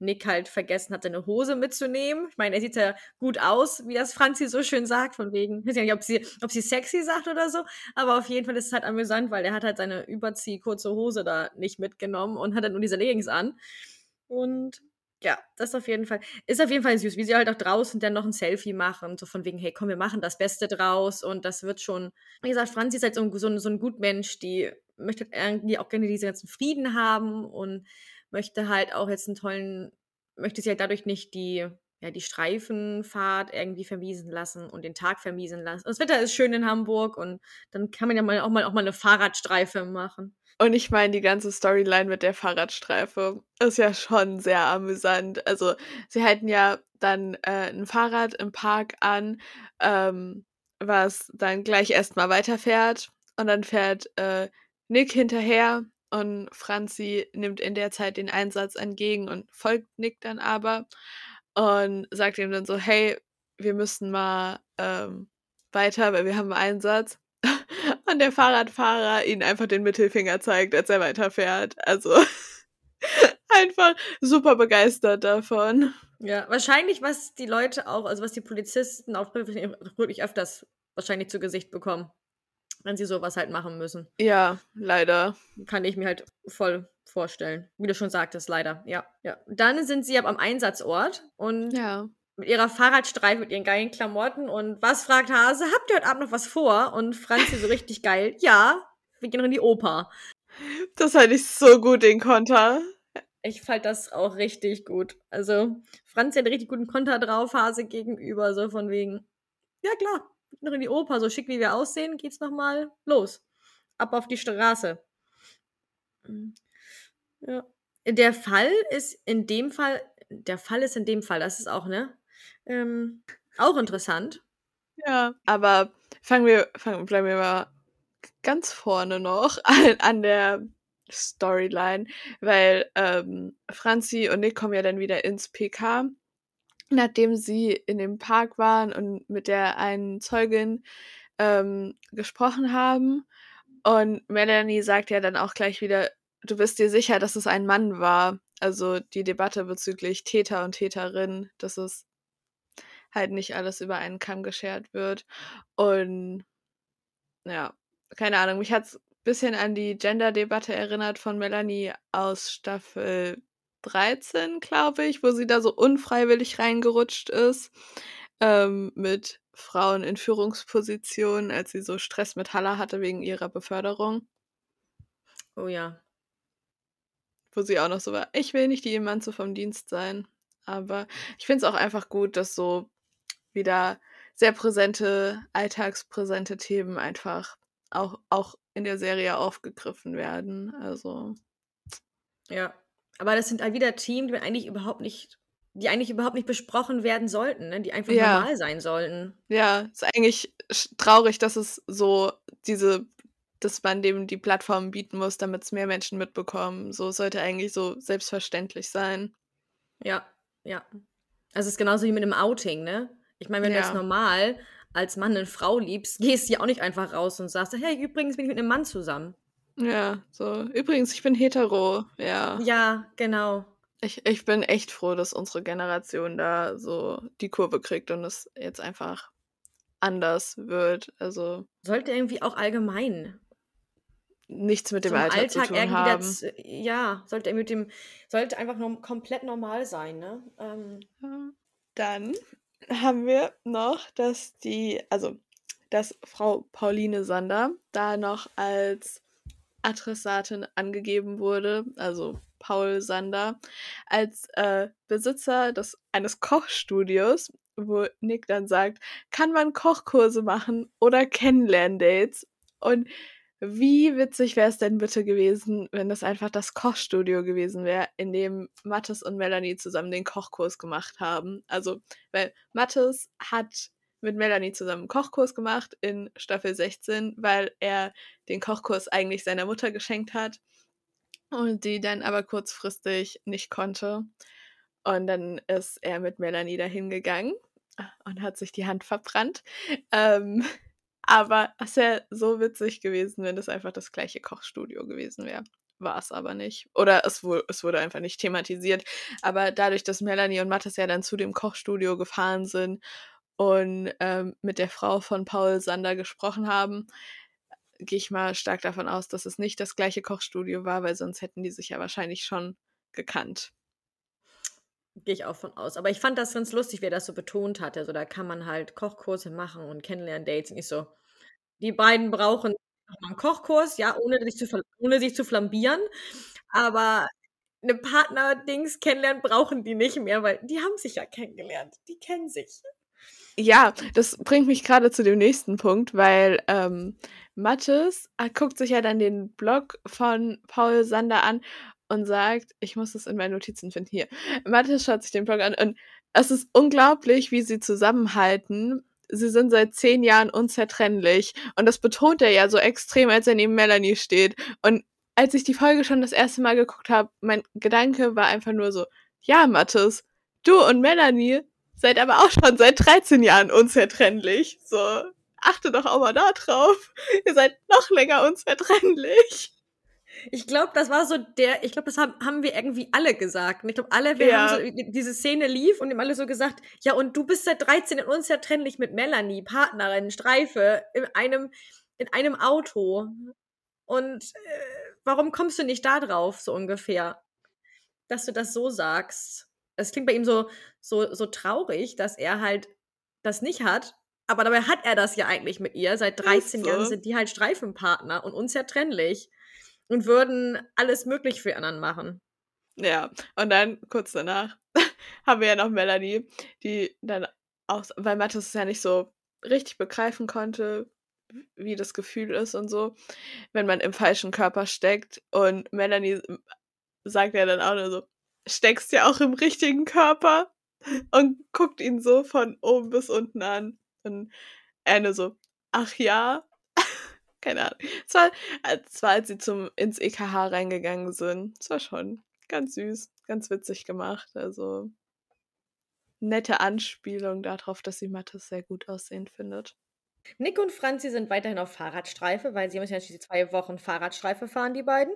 Nick halt vergessen hat, seine Hose mitzunehmen. Ich meine, er sieht ja gut aus, wie das Franzi so schön sagt, von wegen, ich weiß nicht, ob sie, ob sie sexy sagt oder so, aber auf jeden Fall ist es halt amüsant, weil er hat halt seine überzieh kurze Hose da nicht mitgenommen und hat dann nur diese Leggings an. Und ja, das ist auf jeden Fall, ist auf jeden Fall süß, wie sie halt auch draußen dann noch ein Selfie machen, so von wegen, hey, komm, wir machen das Beste draus und das wird schon, wie gesagt, Franzi ist halt so ein, so ein, so ein Gutmensch, die möchte irgendwie auch gerne diesen ganzen Frieden haben und möchte halt auch jetzt einen tollen, möchte sie halt dadurch nicht die, ja, die Streifenfahrt irgendwie vermiesen lassen und den Tag vermiesen lassen. Das Wetter ist schön in Hamburg und dann kann man ja mal auch mal auch mal eine Fahrradstreife machen. Und ich meine, die ganze Storyline mit der Fahrradstreife ist ja schon sehr amüsant. Also, sie halten ja dann äh, ein Fahrrad im Park an, ähm, was dann gleich erstmal weiterfährt. Und dann fährt äh, Nick hinterher und Franzi nimmt in der Zeit den Einsatz entgegen und folgt Nick dann aber und sagt ihm dann so, hey, wir müssen mal ähm, weiter, weil wir haben Einsatz. Und der Fahrradfahrer ihn einfach den Mittelfinger zeigt, als er weiterfährt. Also einfach super begeistert davon. Ja, wahrscheinlich, was die Leute auch, also was die Polizisten auch wirklich öfters wahrscheinlich zu Gesicht bekommen wenn sie sowas halt machen müssen. Ja, leider. Kann ich mir halt voll vorstellen. Wie du schon sagtest, leider. Ja, ja. Dann sind sie ab am Einsatzort und ja. mit ihrer Fahrradstreife, mit ihren geilen Klamotten und was fragt Hase, habt ihr heute Abend noch was vor? Und Franzi so richtig geil, ja, wir gehen noch in die Oper. Das hatte ich so gut, den Konter. Ich fand das auch richtig gut. Also, Franzi hat einen richtig guten Konter drauf, Hase gegenüber, so von wegen, ja klar, noch in die Oper, so schick wie wir aussehen, geht's nochmal los. Ab auf die Straße. Mhm. Ja. Der Fall ist in dem Fall, der Fall ist in dem Fall, das ist auch, ne? Ähm, auch interessant. Ja, aber fangen wir, fangen, bleiben wir mal ganz vorne noch an, an der Storyline, weil ähm, Franzi und Nick kommen ja dann wieder ins PK nachdem sie in dem Park waren und mit der einen Zeugin ähm, gesprochen haben. Und Melanie sagt ja dann auch gleich wieder, du bist dir sicher, dass es ein Mann war. Also die Debatte bezüglich Täter und Täterin, dass es halt nicht alles über einen Kamm geschert wird. Und ja, keine Ahnung, mich hat es ein bisschen an die Gender-Debatte erinnert von Melanie aus Staffel 13, glaube ich, wo sie da so unfreiwillig reingerutscht ist ähm, mit Frauen in Führungspositionen, als sie so Stress mit Halla hatte wegen ihrer Beförderung. Oh ja. Wo sie auch noch so war, ich will nicht die Emanze vom Dienst sein. Aber ich finde es auch einfach gut, dass so wieder sehr präsente, alltagspräsente Themen einfach auch, auch in der Serie aufgegriffen werden. Also. Ja, aber das sind halt wieder Themen, die eigentlich überhaupt nicht, die eigentlich überhaupt nicht besprochen werden sollten, ne? die einfach ja. normal sein sollten. Ja, ist eigentlich traurig, dass es so diese, dass man dem die Plattform bieten muss, damit es mehr Menschen mitbekommen. So sollte eigentlich so selbstverständlich sein. Ja, ja. Also es ist genauso wie mit einem Outing, ne? Ich meine, wenn ja. du jetzt normal als Mann eine Frau liebst, gehst du ja auch nicht einfach raus und sagst, hey, übrigens bin ich mit einem Mann zusammen. Ja, so. Übrigens, ich bin hetero, ja. Ja, genau. Ich, ich bin echt froh, dass unsere Generation da so die Kurve kriegt und es jetzt einfach anders wird. Also. Sollte irgendwie auch allgemein nichts mit dem Alter Alltag zu tun haben. Das, ja, sollte mit dem, sollte einfach nur komplett normal sein, ne? Ähm. Dann haben wir noch, dass die, also dass Frau Pauline Sander da noch als Adressatin angegeben wurde, also Paul Sander, als äh, Besitzer des, eines Kochstudios, wo Nick dann sagt, kann man Kochkurse machen oder Kennenlerndates? Und wie witzig wäre es denn bitte gewesen, wenn das einfach das Kochstudio gewesen wäre, in dem Mattes und Melanie zusammen den Kochkurs gemacht haben. Also, weil Mattes hat mit Melanie zusammen einen Kochkurs gemacht in Staffel 16, weil er den Kochkurs eigentlich seiner Mutter geschenkt hat und die dann aber kurzfristig nicht konnte. Und dann ist er mit Melanie dahin gegangen und hat sich die Hand verbrannt. Ähm, aber es wäre so witzig gewesen, wenn das einfach das gleiche Kochstudio gewesen wäre. War es aber nicht. Oder es, es wurde einfach nicht thematisiert. Aber dadurch, dass Melanie und Mathis ja dann zu dem Kochstudio gefahren sind und ähm, mit der Frau von Paul Sander gesprochen haben, gehe ich mal stark davon aus, dass es nicht das gleiche Kochstudio war, weil sonst hätten die sich ja wahrscheinlich schon gekannt. Gehe ich auch von aus. Aber ich fand das ganz lustig, wie er das so betont hat. Also da kann man halt Kochkurse machen und Kennenlern-Dates. Und ich so, die beiden brauchen einen Kochkurs, ja, ohne sich zu, ohne sich zu flambieren. Aber eine Partner-Dings kennenlernen brauchen die nicht mehr, weil die haben sich ja kennengelernt. Die kennen sich. Ja, das bringt mich gerade zu dem nächsten Punkt, weil ähm, Mathis äh, guckt sich ja dann den Blog von Paul Sander an und sagt, ich muss es in meinen Notizen finden, hier. Mathis schaut sich den Blog an und es ist unglaublich, wie sie zusammenhalten. Sie sind seit zehn Jahren unzertrennlich. Und das betont er ja so extrem, als er neben Melanie steht. Und als ich die Folge schon das erste Mal geguckt habe, mein Gedanke war einfach nur so, ja, Mathis, du und Melanie seid aber auch schon seit 13 Jahren unzertrennlich. So, achte doch auch mal da drauf. Ihr seid noch länger unzertrennlich. Ich glaube, das war so der, ich glaube, das haben, haben wir irgendwie alle gesagt. Und ich glaube, alle, wir ja. haben so, diese Szene lief und haben alle so gesagt, ja, und du bist seit 13 in unzertrennlich mit Melanie, Partnerin, Streife, in einem, in einem Auto. Und äh, warum kommst du nicht da drauf, so ungefähr? Dass du das so sagst. Es klingt bei ihm so, so, so traurig, dass er halt das nicht hat. Aber dabei hat er das ja eigentlich mit ihr. Seit 13 so. Jahren sind die halt Streifenpartner und unzertrennlich und würden alles möglich für anderen machen. Ja, und dann kurz danach haben wir ja noch Melanie, die dann auch, weil Mathis es ja nicht so richtig begreifen konnte, wie das Gefühl ist und so, wenn man im falschen Körper steckt. Und Melanie sagt ja dann auch nur so, steckst ja auch im richtigen Körper und guckt ihn so von oben bis unten an. Und nur so, ach ja, keine Ahnung. Es war, es war, als sie zum, ins EKH reingegangen sind. Es war schon ganz süß, ganz witzig gemacht. Also nette Anspielung darauf, dass sie Mathis sehr gut aussehen findet. Nick und Franzi sind weiterhin auf Fahrradstreife, weil sie müssen ja diese zwei Wochen Fahrradstreife fahren, die beiden.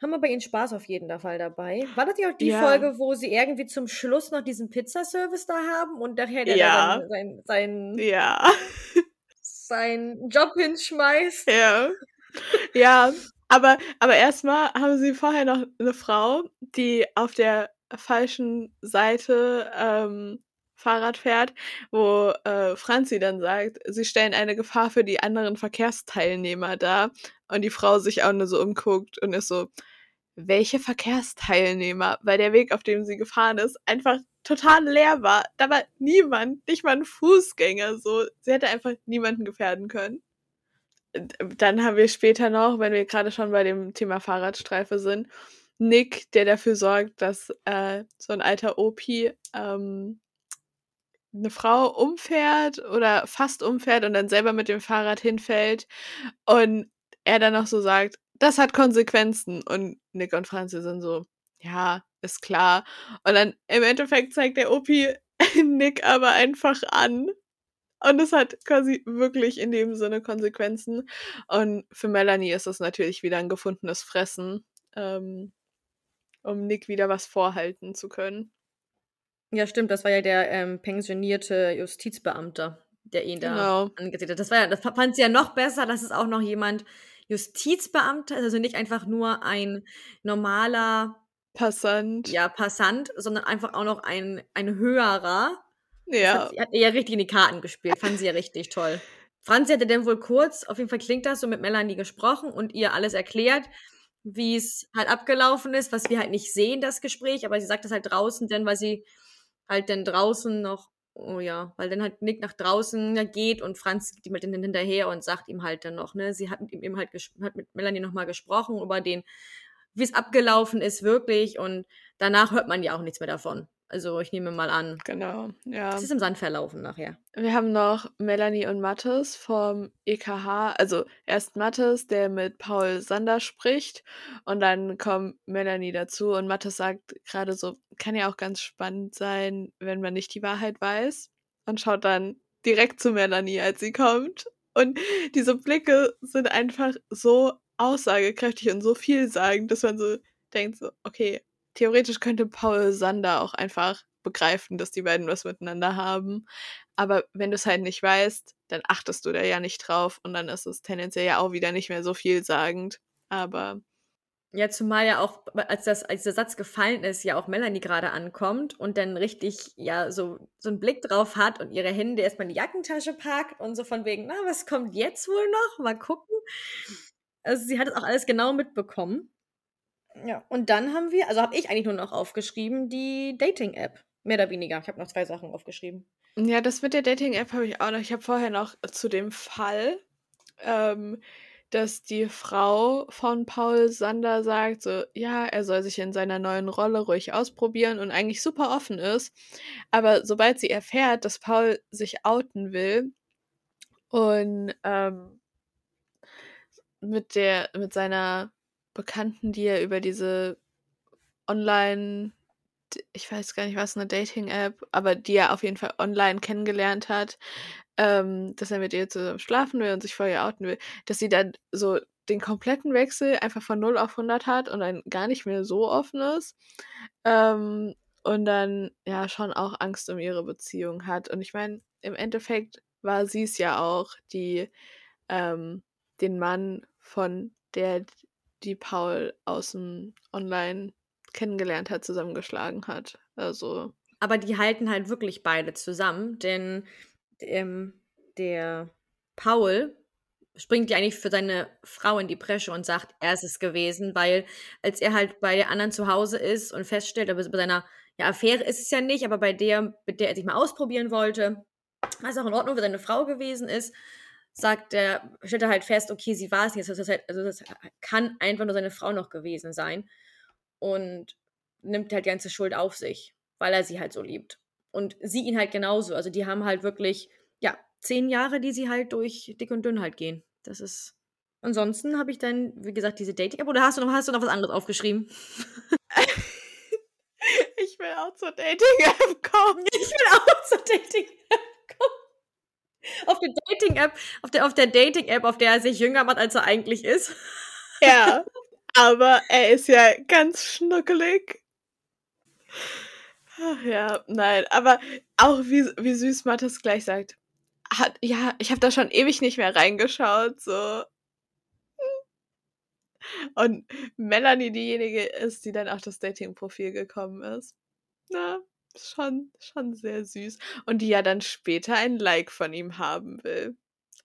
Haben aber ihren Spaß auf jeden Fall dabei. War das ja auch die ja. Folge, wo sie irgendwie zum Schluss noch diesen Pizzaservice da haben und daher der ja. dann sein, sein ja seinen Job hinschmeißt. Ja. Ja, aber, aber erstmal haben sie vorher noch eine Frau, die auf der falschen Seite ähm, Fahrrad fährt, wo äh, Franzi dann sagt, sie stellen eine Gefahr für die anderen Verkehrsteilnehmer dar und die Frau sich auch nur so umguckt und ist so, welche Verkehrsteilnehmer? Weil der Weg, auf dem sie gefahren ist, einfach total leer war. Da war niemand, nicht mal ein Fußgänger so. Sie hätte einfach niemanden gefährden können. Dann haben wir später noch, wenn wir gerade schon bei dem Thema Fahrradstreife sind, Nick, der dafür sorgt, dass äh, so ein alter Opi ähm, eine Frau umfährt oder fast umfährt und dann selber mit dem Fahrrad hinfällt und er dann noch so sagt, das hat Konsequenzen und Nick und Franzi sind so, ja, ist klar. Und dann im Endeffekt zeigt der Opi Nick aber einfach an. Und es hat quasi wirklich in dem Sinne Konsequenzen. Und für Melanie ist es natürlich wieder ein gefundenes Fressen, ähm, um Nick wieder was vorhalten zu können. Ja, stimmt, das war ja der ähm, pensionierte Justizbeamter, der ihn da genau. angesehen hat. Das, war ja, das fand sie ja noch besser, dass es auch noch jemand Justizbeamter ist, also nicht einfach nur ein normaler Passant. Ja, Passant, sondern einfach auch noch ein, ein höherer. Ja. Hat, sie hat eher richtig in die Karten gespielt, fand sie ja richtig toll. Franzi hatte dann wohl kurz, auf jeden Fall klingt das so, mit Melanie gesprochen und ihr alles erklärt, wie es halt abgelaufen ist, was wir halt nicht sehen, das Gespräch, aber sie sagt das halt draußen, denn weil sie halt dann draußen noch, oh ja, weil dann halt Nick nach draußen geht und Franz geht ihm halt dann hinterher und sagt ihm halt dann noch, ne, sie hat mit ihm halt hat mit Melanie nochmal gesprochen über den, wie es abgelaufen ist, wirklich und danach hört man ja auch nichts mehr davon. Also ich nehme mal an. Genau, ja. Es ist im Sand verlaufen nachher. Wir haben noch Melanie und Mattes vom EKH. Also erst Mattes, der mit Paul Sander spricht. Und dann kommt Melanie dazu. Und Mattes sagt gerade so, kann ja auch ganz spannend sein, wenn man nicht die Wahrheit weiß. Und schaut dann direkt zu Melanie, als sie kommt. Und diese Blicke sind einfach so aussagekräftig und so vielsagend, dass man so denkt, so, okay, theoretisch könnte Paul Sander auch einfach begreifen, dass die beiden was miteinander haben. Aber wenn du es halt nicht weißt, dann achtest du da ja nicht drauf und dann ist es tendenziell ja auch wieder nicht mehr so vielsagend. Aber. Ja, zumal ja auch, als, das, als der Satz gefallen ist, ja auch Melanie gerade ankommt und dann richtig, ja, so, so einen Blick drauf hat und ihre Hände erstmal in die Jackentasche packt und so von wegen, na, was kommt jetzt wohl noch? Mal gucken. Also sie hat es auch alles genau mitbekommen. Ja, und dann haben wir, also habe ich eigentlich nur noch aufgeschrieben, die Dating-App. Mehr oder weniger. Ich habe noch zwei Sachen aufgeschrieben. Ja, das mit der Dating-App habe ich auch noch. Ich habe vorher noch zu dem Fall, ähm, dass die Frau von Paul Sander sagt, so, ja, er soll sich in seiner neuen Rolle ruhig ausprobieren und eigentlich super offen ist. Aber sobald sie erfährt, dass Paul sich outen will und ähm, mit der, mit seiner Bekannten, die er über diese Online, ich weiß gar nicht was, eine Dating-App, aber die er auf jeden Fall online kennengelernt hat, ähm, dass er mit ihr zusammen schlafen will und sich vorher outen will, dass sie dann so den kompletten Wechsel einfach von 0 auf 100 hat und dann gar nicht mehr so offen ist. Ähm, und dann ja schon auch Angst um ihre Beziehung hat. Und ich meine, im Endeffekt war sie es ja auch, die ähm, den Mann von der die Paul aus dem Online kennengelernt hat, zusammengeschlagen hat. Also. Aber die halten halt wirklich beide zusammen, denn ähm, der Paul springt ja eigentlich für seine Frau in die Bresche und sagt, er ist es gewesen, weil als er halt bei der anderen zu Hause ist und feststellt, aber bei seiner ja, Affäre ist es ja nicht, aber bei der, mit der er sich mal ausprobieren wollte, was auch in Ordnung für seine Frau gewesen ist, sagt er, stellt er halt fest, okay, sie war es nicht. Also das, halt, also das kann einfach nur seine Frau noch gewesen sein. Und nimmt halt die ganze Schuld auf sich, weil er sie halt so liebt. Und sie ihn halt genauso. Also die haben halt wirklich, ja, zehn Jahre, die sie halt durch dick und dünn halt gehen. Das ist. Ansonsten habe ich dann, wie gesagt, diese Dating-App. Oder hast du, noch, hast du noch was anderes aufgeschrieben? ich will auch zur Dating-App kommen. Ich will auch zur Dating-App auf der Dating-App, auf der, auf der Dating-App, auf der er sich jünger macht, als er eigentlich ist. Ja, aber er ist ja ganz schnuckelig. Ach ja, nein, aber auch wie, wie süß Mattes gleich sagt. Hat, ja, ich habe da schon ewig nicht mehr reingeschaut, so. Und Melanie diejenige ist, die dann auf das Dating-Profil gekommen ist. Na, schon, schon sehr süß. Und die ja dann später ein Like von ihm haben will.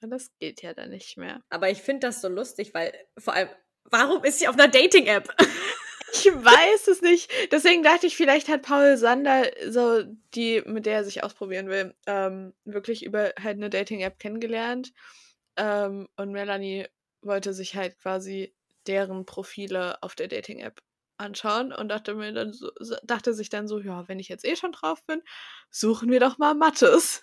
Und das geht ja dann nicht mehr. Aber ich finde das so lustig, weil vor allem, warum ist sie auf einer Dating-App? Ich weiß es nicht. Deswegen dachte ich, vielleicht hat Paul Sander, so die, mit der er sich ausprobieren will, ähm, wirklich über halt eine Dating-App kennengelernt. Ähm, und Melanie wollte sich halt quasi deren Profile auf der Dating-App anschauen und dachte mir dann so, dachte sich dann so, ja, wenn ich jetzt eh schon drauf bin, suchen wir doch mal Mattes.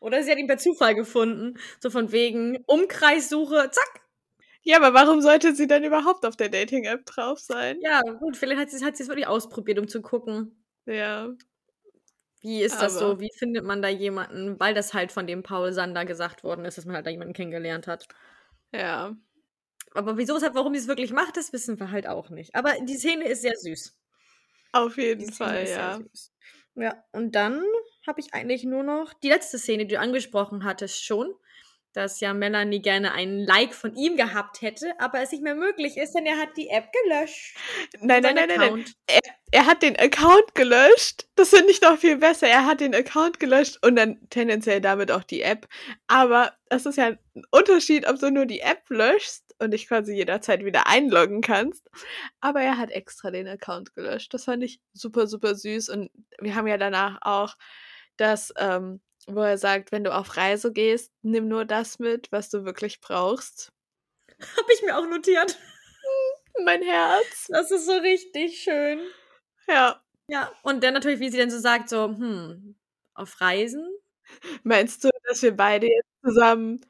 Oder sie hat ihn per Zufall gefunden. So von wegen Umkreissuche, zack. Ja, aber warum sollte sie dann überhaupt auf der Dating-App drauf sein? Ja, gut, vielleicht hat sie, hat sie es wirklich ausprobiert, um zu gucken. Ja. Wie ist das so? Wie findet man da jemanden, weil das halt von dem Paul Sander gesagt worden ist, dass man halt da jemanden kennengelernt hat? Ja. Aber wieso es halt, warum sie es wirklich macht, das wissen wir halt auch nicht. Aber die Szene ist sehr süß. Auf jeden Fall, ja. Ja, und dann habe ich eigentlich nur noch die letzte Szene, die du angesprochen hattest, schon dass ja Melanie gerne einen Like von ihm gehabt hätte, aber es nicht mehr möglich ist, denn er hat die App gelöscht. Nein, nein, nein, nein, nein. Er, er, hat den Account gelöscht. Das finde ich noch viel besser. Er hat den Account gelöscht und dann tendenziell damit auch die App. Aber das ist ja ein Unterschied, ob du nur die App löschst und dich quasi jederzeit wieder einloggen kannst. Aber er hat extra den Account gelöscht. Das fand ich super, super süß. Und wir haben ja danach auch das ähm, wo er sagt, wenn du auf Reise gehst, nimm nur das mit, was du wirklich brauchst. Hab ich mir auch notiert. Mein Herz. Das ist so richtig schön. Ja. Ja, und dann natürlich, wie sie dann so sagt, so, hm, auf Reisen? Meinst du, dass wir beide jetzt zusammen,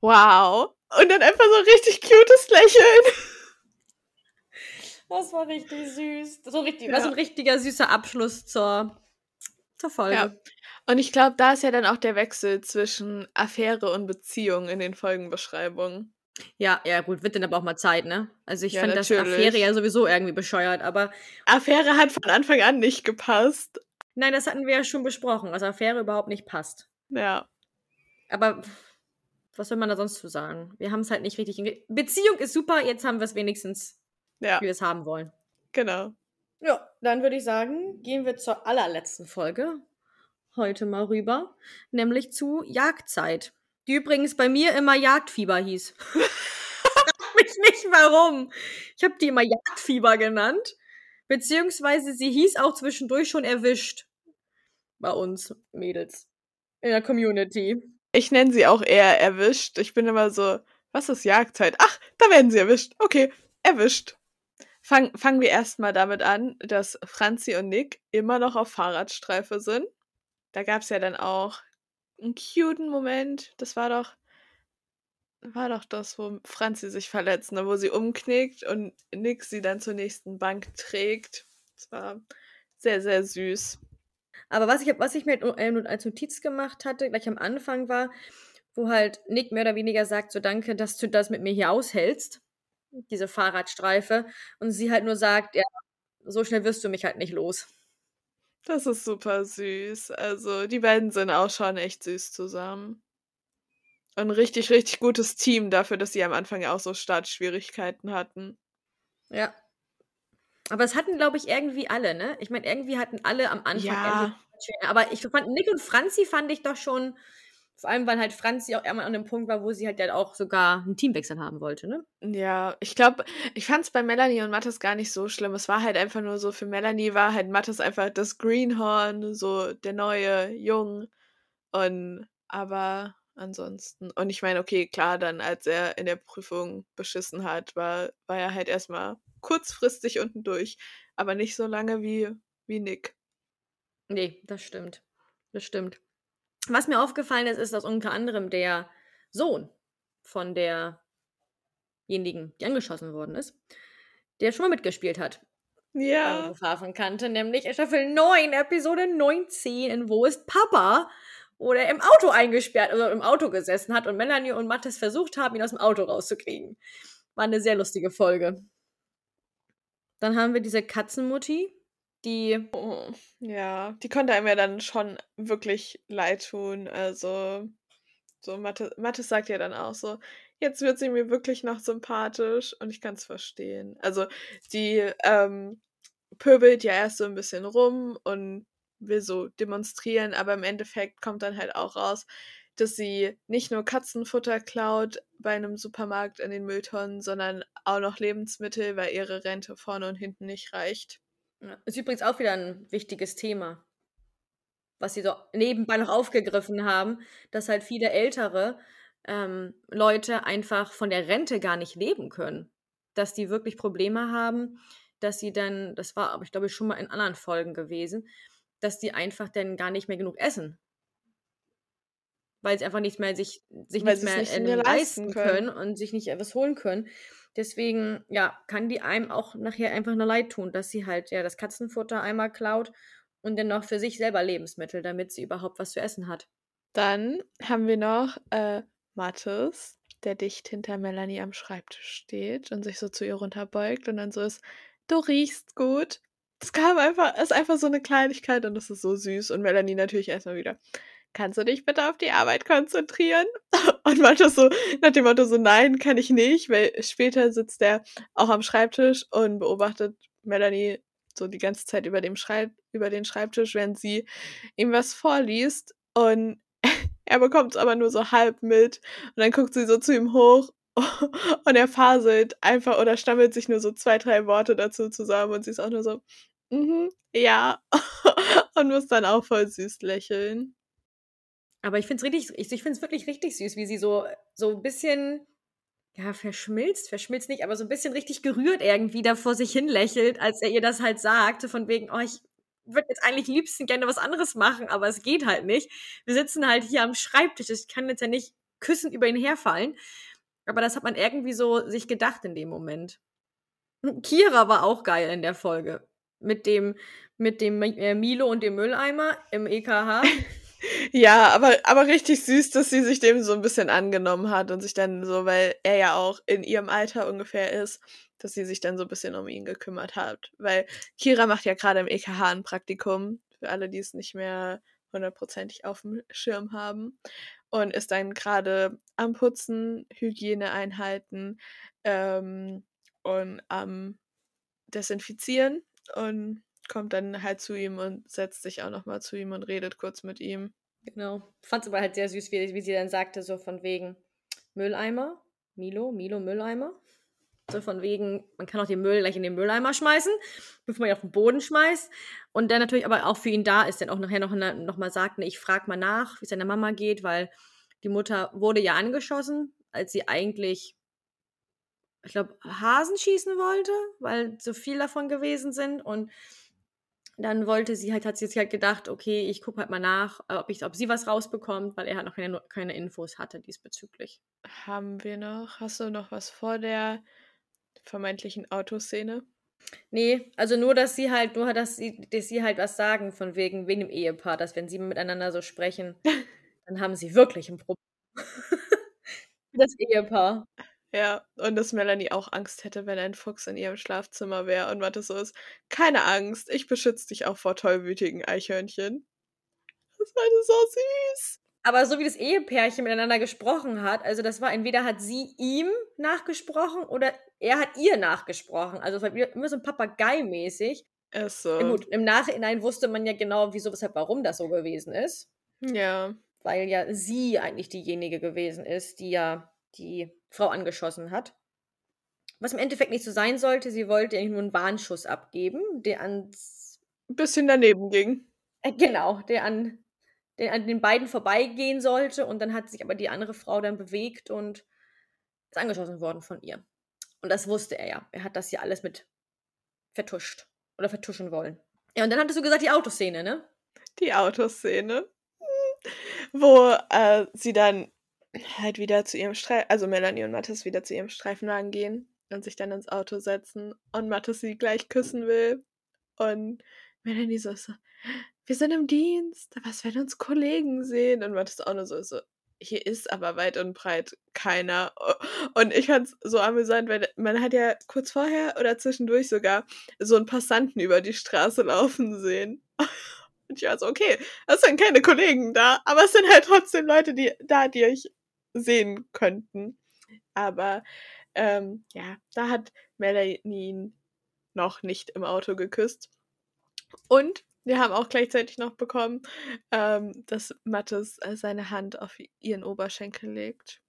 wow, und dann einfach so richtig cutes Lächeln? Das war richtig süß. So richtig, ja. Das ist ein richtiger süßer Abschluss zur, zur Folge. Ja. Und ich glaube, da ist ja dann auch der Wechsel zwischen Affäre und Beziehung in den Folgenbeschreibungen. Ja, ja, gut, wird dann aber auch mal Zeit, ne? Also ich ja, fand das Affäre ja sowieso irgendwie bescheuert, aber. Affäre hat von Anfang an nicht gepasst. Nein, das hatten wir ja schon besprochen, dass Affäre überhaupt nicht passt. Ja. Aber was soll man da sonst zu sagen? Wir haben es halt nicht richtig. Beziehung ist super, jetzt haben wir es wenigstens, ja. wie wir es haben wollen. Genau. Ja, dann würde ich sagen, gehen wir zur allerletzten Folge heute mal rüber, nämlich zu Jagdzeit, die übrigens bei mir immer Jagdfieber hieß. Frag mich nicht warum. Ich habe die immer Jagdfieber genannt, beziehungsweise sie hieß auch zwischendurch schon erwischt bei uns Mädels in der Community. Ich nenne sie auch eher erwischt. Ich bin immer so, was ist Jagdzeit? Ach, da werden sie erwischt. Okay, erwischt. Fang, fangen wir erstmal damit an, dass Franzi und Nick immer noch auf Fahrradstreife sind. Da gab es ja dann auch einen cuten Moment. Das war doch, war doch das, wo Franzi sich verletzt, ne? wo sie umknickt und Nick sie dann zur nächsten Bank trägt. Das war sehr, sehr süß. Aber was ich, was ich mir äh, als Notiz gemacht hatte, gleich am Anfang war, wo halt Nick mehr oder weniger sagt, so danke, dass du das mit mir hier aushältst, diese Fahrradstreife. Und sie halt nur sagt, ja, so schnell wirst du mich halt nicht los. Das ist super süß. Also, die beiden sind auch schon echt süß zusammen. ein richtig, richtig gutes Team dafür, dass sie am Anfang auch so Startschwierigkeiten hatten. Ja. Aber es hatten, glaube ich, irgendwie alle, ne? Ich meine, irgendwie hatten alle am Anfang ja. Aber ich fand, Nick und Franzi fand ich doch schon vor allem, weil halt Franzi auch einmal an dem Punkt war, wo sie halt dann auch sogar einen Teamwechsel haben wollte, ne? Ja, ich glaube, ich fand es bei Melanie und Mattes gar nicht so schlimm. Es war halt einfach nur so, für Melanie war halt Mattes einfach das Greenhorn, so der neue Jung. Und aber ansonsten. Und ich meine, okay, klar, dann als er in der Prüfung beschissen hat, war, war er halt erstmal kurzfristig unten durch. Aber nicht so lange wie, wie Nick. Nee, das stimmt. Das stimmt. Was mir aufgefallen ist, ist, dass unter anderem der Sohn von derjenigen, die angeschossen worden ist, der schon mal mitgespielt hat. Ja. Hafenkante, nämlich in Staffel 9, Episode 19, in Wo ist Papa? Wo er im Auto eingesperrt, also im Auto gesessen hat und Melanie und Mattes versucht haben, ihn aus dem Auto rauszukriegen. War eine sehr lustige Folge. Dann haben wir diese Katzenmutti, die. Oh, ja, die konnte einem ja dann schon wirklich leid tun. Also, so Mathe, sagt ja dann auch so, jetzt wird sie mir wirklich noch sympathisch und ich kann es verstehen. Also, die ähm, pöbelt ja erst so ein bisschen rum und will so demonstrieren, aber im Endeffekt kommt dann halt auch raus, dass sie nicht nur Katzenfutter klaut bei einem Supermarkt in den Mülltonnen, sondern auch noch Lebensmittel, weil ihre Rente vorne und hinten nicht reicht. Ja. Ist übrigens auch wieder ein wichtiges Thema, was sie so nebenbei noch aufgegriffen haben, dass halt viele ältere ähm, Leute einfach von der Rente gar nicht leben können. Dass die wirklich Probleme haben, dass sie dann, das war aber ich glaube schon mal in anderen Folgen gewesen, dass die einfach dann gar nicht mehr genug essen. Weil sie einfach nicht mehr sich, sich nichts mehr, nicht mehr leisten können. können und sich nicht etwas holen können. Deswegen, ja, kann die einem auch nachher einfach nur leid tun, dass sie halt ja das Katzenfutter einmal klaut und dann noch für sich selber Lebensmittel, damit sie überhaupt was zu essen hat. Dann haben wir noch äh, Mathis, der dicht hinter Melanie am Schreibtisch steht und sich so zu ihr runterbeugt und dann so ist, du riechst gut. Das kam einfach, ist einfach so eine Kleinigkeit und das ist so süß. Und Melanie natürlich erstmal wieder, kannst du dich bitte auf die Arbeit konzentrieren? Und Mathis so, nach dem Motto so, nein, kann ich nicht, weil später sitzt er auch am Schreibtisch und beobachtet Melanie so die ganze Zeit über, dem Schreib über den Schreibtisch, während sie ihm was vorliest. Und er bekommt es aber nur so halb mit. Und dann guckt sie so zu ihm hoch und er faselt einfach oder stammelt sich nur so zwei, drei Worte dazu zusammen und sie ist auch nur so, mhm, ja. und muss dann auch voll süß lächeln. Aber ich finde es ich, ich wirklich richtig süß, wie sie so, so ein bisschen, ja, verschmilzt, verschmilzt nicht, aber so ein bisschen richtig gerührt irgendwie da vor sich hin lächelt, als er ihr das halt sagt, von wegen, oh, ich würde jetzt eigentlich liebsten gerne was anderes machen, aber es geht halt nicht. Wir sitzen halt hier am Schreibtisch, ich kann jetzt ja nicht küssend über ihn herfallen. Aber das hat man irgendwie so sich gedacht in dem Moment. Kira war auch geil in der Folge. Mit dem, mit dem äh, Milo und dem Mülleimer im EKH. Ja, aber, aber richtig süß, dass sie sich dem so ein bisschen angenommen hat und sich dann so, weil er ja auch in ihrem Alter ungefähr ist, dass sie sich dann so ein bisschen um ihn gekümmert hat. Weil Kira macht ja gerade im EKH ein Praktikum, für alle, die es nicht mehr hundertprozentig auf dem Schirm haben. Und ist dann gerade am Putzen, Hygieneeinhalten ähm, und am Desinfizieren und kommt dann halt zu ihm und setzt sich auch nochmal zu ihm und redet kurz mit ihm. Genau. Fand es aber halt sehr süß, wie, wie sie dann sagte, so von wegen Mülleimer, Milo, Milo Mülleimer. So von wegen, man kann auch den Müll gleich in den Mülleimer schmeißen, bevor man ihn auf den Boden schmeißt. Und dann natürlich aber auch für ihn da ist, dann auch nachher noch, noch mal sagt, ne, ich frage mal nach, wie es seiner Mama geht, weil die Mutter wurde ja angeschossen, als sie eigentlich, ich glaube, Hasen schießen wollte, weil so viel davon gewesen sind. Und dann wollte sie halt, hat sie sich halt gedacht, okay, ich gucke halt mal nach, äh, ob, ich, ob sie was rausbekommt, weil er halt noch keine, keine Infos hatte diesbezüglich. Haben wir noch? Hast du noch was vor der vermeintlichen Autoszene? Nee, also nur, dass sie halt, nur, dass sie, dass sie halt was sagen, von wegen, wegen dem Ehepaar, dass wenn sie miteinander so sprechen, dann haben sie wirklich ein Problem. das Ehepaar. Ja, und dass Melanie auch Angst hätte, wenn ein Fuchs in ihrem Schlafzimmer wäre und Mathe so ist, keine Angst, ich beschütze dich auch vor tollwütigen Eichhörnchen. Das war so süß. Aber so wie das Ehepärchen miteinander gesprochen hat, also das war entweder hat sie ihm nachgesprochen oder er hat ihr nachgesprochen. Also es war immer so ein Papagei-mäßig. Ist so. Ja, gut, im Nachhinein wusste man ja genau, wieso, weshalb, warum das so gewesen ist. Ja. Weil ja sie eigentlich diejenige gewesen ist, die ja die Frau angeschossen hat. Was im Endeffekt nicht so sein sollte, sie wollte eigentlich nur einen Warnschuss abgeben, der ans. Ein bisschen daneben ging. Äh, genau, der an, der an den beiden vorbeigehen sollte und dann hat sich aber die andere Frau dann bewegt und ist angeschossen worden von ihr. Und das wusste er ja. Er hat das ja alles mit vertuscht oder vertuschen wollen. Ja, und dann hattest du gesagt, die Autoszene, ne? Die Autoszene. Wo äh, sie dann halt wieder zu ihrem Streifen, also Melanie und Mathis wieder zu ihrem Streifenwagen gehen und sich dann ins Auto setzen und Mathis sie gleich küssen will. Und Melanie so, so wir sind im Dienst, was werden uns Kollegen sehen? Und Mathis auch nur so, so, hier ist aber weit und breit keiner. Und ich fand es so amüsant, weil man hat ja kurz vorher oder zwischendurch sogar so einen Passanten über die Straße laufen sehen. Und ich war so, okay, es sind keine Kollegen da, aber es sind halt trotzdem Leute, die da, die euch sehen könnten. Aber ähm, ja, da hat Melanie ihn noch nicht im Auto geküsst. Und wir haben auch gleichzeitig noch bekommen, ähm, dass Mattes äh, seine Hand auf ihren Oberschenkel legt.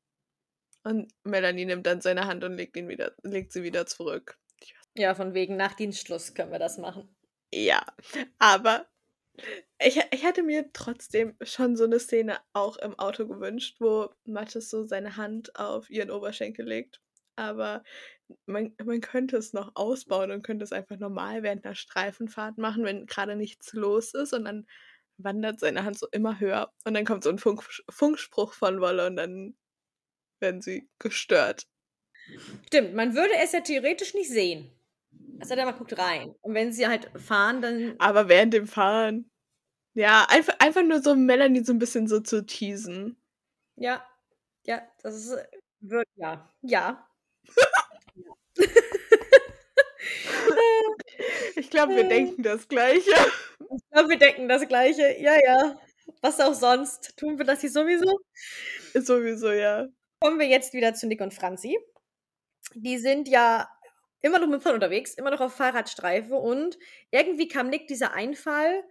Und Melanie nimmt dann seine Hand und legt, ihn wieder, legt sie wieder zurück. Ja, von wegen nach Dienstschluss können wir das machen. Ja, aber ich, ich hätte mir trotzdem schon so eine Szene auch im Auto gewünscht, wo Mathis so seine Hand auf ihren Oberschenkel legt. Aber man, man könnte es noch ausbauen und könnte es einfach normal während einer Streifenfahrt machen, wenn gerade nichts los ist und dann wandert seine Hand so immer höher und dann kommt so ein Funk, Funkspruch von Wolle und dann werden sie gestört. Stimmt, man würde es ja theoretisch nicht sehen. Also der mal guckt rein. Und wenn sie halt fahren, dann. Aber während dem Fahren. Ja, einfach, einfach nur so Melanie so ein bisschen so zu teasen. Ja, ja, das ist, äh, wird, ja, ja. ich glaube, wir denken das Gleiche. Ich glaube, wir denken das Gleiche. Ja, ja. Was auch sonst. Tun wir das hier sowieso? Sowieso, ja. Kommen wir jetzt wieder zu Nick und Franzi. Die sind ja immer noch mit dem Fahrrad unterwegs, immer noch auf Fahrradstreife und irgendwie kam Nick dieser Einfall,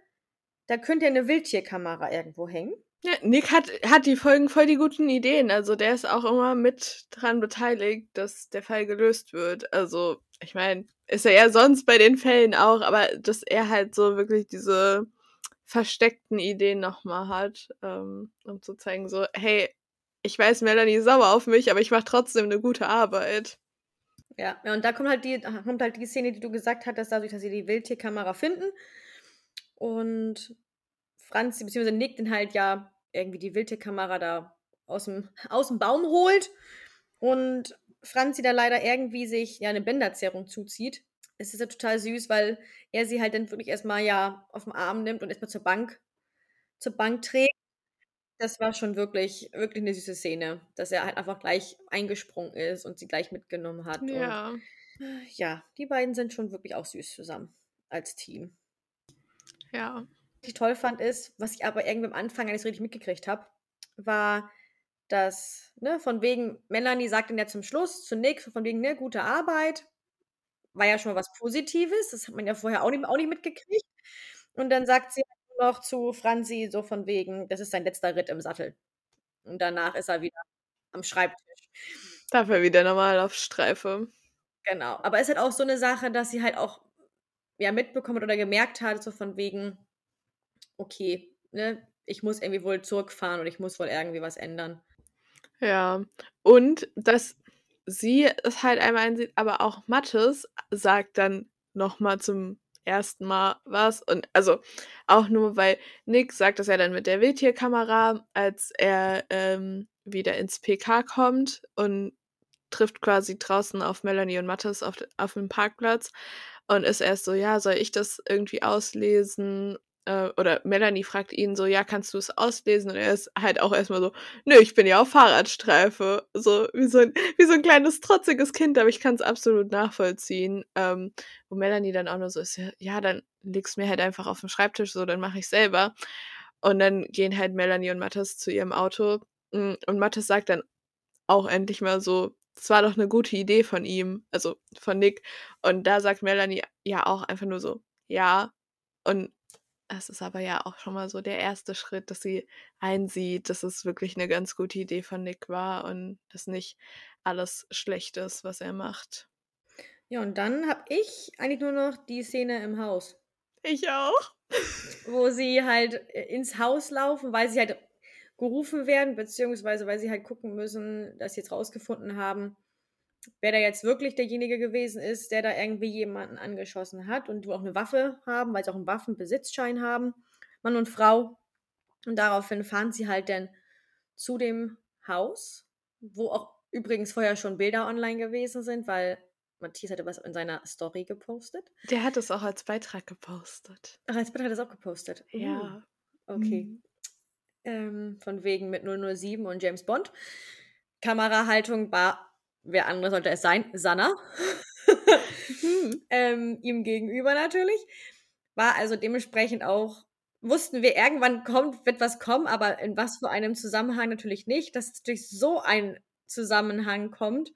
da könnte eine Wildtierkamera irgendwo hängen. Ja, Nick hat, hat die Folgen voll die guten Ideen. Also der ist auch immer mit dran beteiligt, dass der Fall gelöst wird. Also, ich meine, ist er ja sonst bei den Fällen auch, aber dass er halt so wirklich diese versteckten Ideen nochmal hat, ähm, um zu zeigen, so, hey, ich weiß, Melanie ist sauer auf mich, aber ich mache trotzdem eine gute Arbeit. Ja, ja, und da kommt halt die, kommt halt die Szene, die du gesagt hattest, dadurch, dass sie die Wildtierkamera finden. Und Franz, beziehungsweise Nick, den halt ja irgendwie die Wildtierkamera da aus dem, aus dem Baum holt. Und Franzi da leider irgendwie sich ja eine Bänderzerrung zuzieht. Es ist ja total süß, weil er sie halt dann wirklich erstmal ja auf den Arm nimmt und erstmal zur Bank, zur Bank trägt. Das war schon wirklich, wirklich eine süße Szene, dass er halt einfach gleich eingesprungen ist und sie gleich mitgenommen hat. Ja. Und, ja, die beiden sind schon wirklich auch süß zusammen als Team. Ja. Was ich toll fand ist, was ich aber irgendwie am Anfang nicht so richtig mitgekriegt habe, war, dass, ne, von wegen, Melanie sagt dann ja zum Schluss zu Nick, von wegen, ne, gute Arbeit, war ja schon mal was Positives, das hat man ja vorher auch nicht, auch nicht mitgekriegt. Und dann sagt sie noch zu Franzi so von wegen, das ist sein letzter Ritt im Sattel. Und danach ist er wieder am Schreibtisch. Dafür wieder normal auf Streife. Genau. Aber es ist halt auch so eine Sache, dass sie halt auch ja, mitbekommen oder gemerkt hat, so von wegen, okay, ne, ich muss irgendwie wohl zurückfahren und ich muss wohl irgendwie was ändern. Ja, und dass sie es halt einmal einsieht, aber auch Mattes sagt dann nochmal zum ersten Mal was. Und also auch nur, weil Nick sagt das ja dann mit der Wildtierkamera, als er ähm, wieder ins PK kommt und trifft quasi draußen auf Melanie und Mattes auf, auf dem Parkplatz und ist erst so, ja, soll ich das irgendwie auslesen? Äh, oder Melanie fragt ihn so, ja, kannst du es auslesen? Und er ist halt auch erstmal so, nö, ich bin ja auf Fahrradstreife. So wie so ein, wie so ein kleines, trotziges Kind, aber ich kann es absolut nachvollziehen. Ähm, wo Melanie dann auch nur so ist, ja, dann legst mir halt einfach auf den Schreibtisch, so, dann mache ich selber. Und dann gehen halt Melanie und Mathis zu ihrem Auto. Mm, und Mathis sagt dann auch endlich mal so, das war doch eine gute Idee von ihm, also von Nick. Und da sagt Melanie ja auch einfach nur so, ja. Und es ist aber ja auch schon mal so der erste Schritt, dass sie einsieht, dass es wirklich eine ganz gute Idee von Nick war und dass nicht alles schlecht ist, was er macht. Ja, und dann habe ich eigentlich nur noch die Szene im Haus. Ich auch. Wo sie halt äh, ins Haus laufen, weil sie halt gerufen werden, beziehungsweise weil sie halt gucken müssen, dass sie jetzt rausgefunden haben, wer da jetzt wirklich derjenige gewesen ist, der da irgendwie jemanden angeschossen hat und die auch eine Waffe haben, weil sie auch einen Waffenbesitzschein haben, Mann und Frau. Und daraufhin fahren sie halt dann zu dem Haus, wo auch übrigens vorher schon Bilder online gewesen sind, weil Matthias hatte was in seiner Story gepostet. Der hat es auch als Beitrag gepostet. Ach, als Beitrag hat er es auch gepostet. Ja. Uh, okay. Mhm. Ähm, von wegen mit 007 und James Bond. Kamerahaltung war wer andere sollte es sein? Sanna. hm. ähm, ihm gegenüber natürlich. War also dementsprechend auch, wussten wir, irgendwann kommt, wird was kommen, aber in was für einem Zusammenhang natürlich nicht, dass es durch so einen Zusammenhang kommt,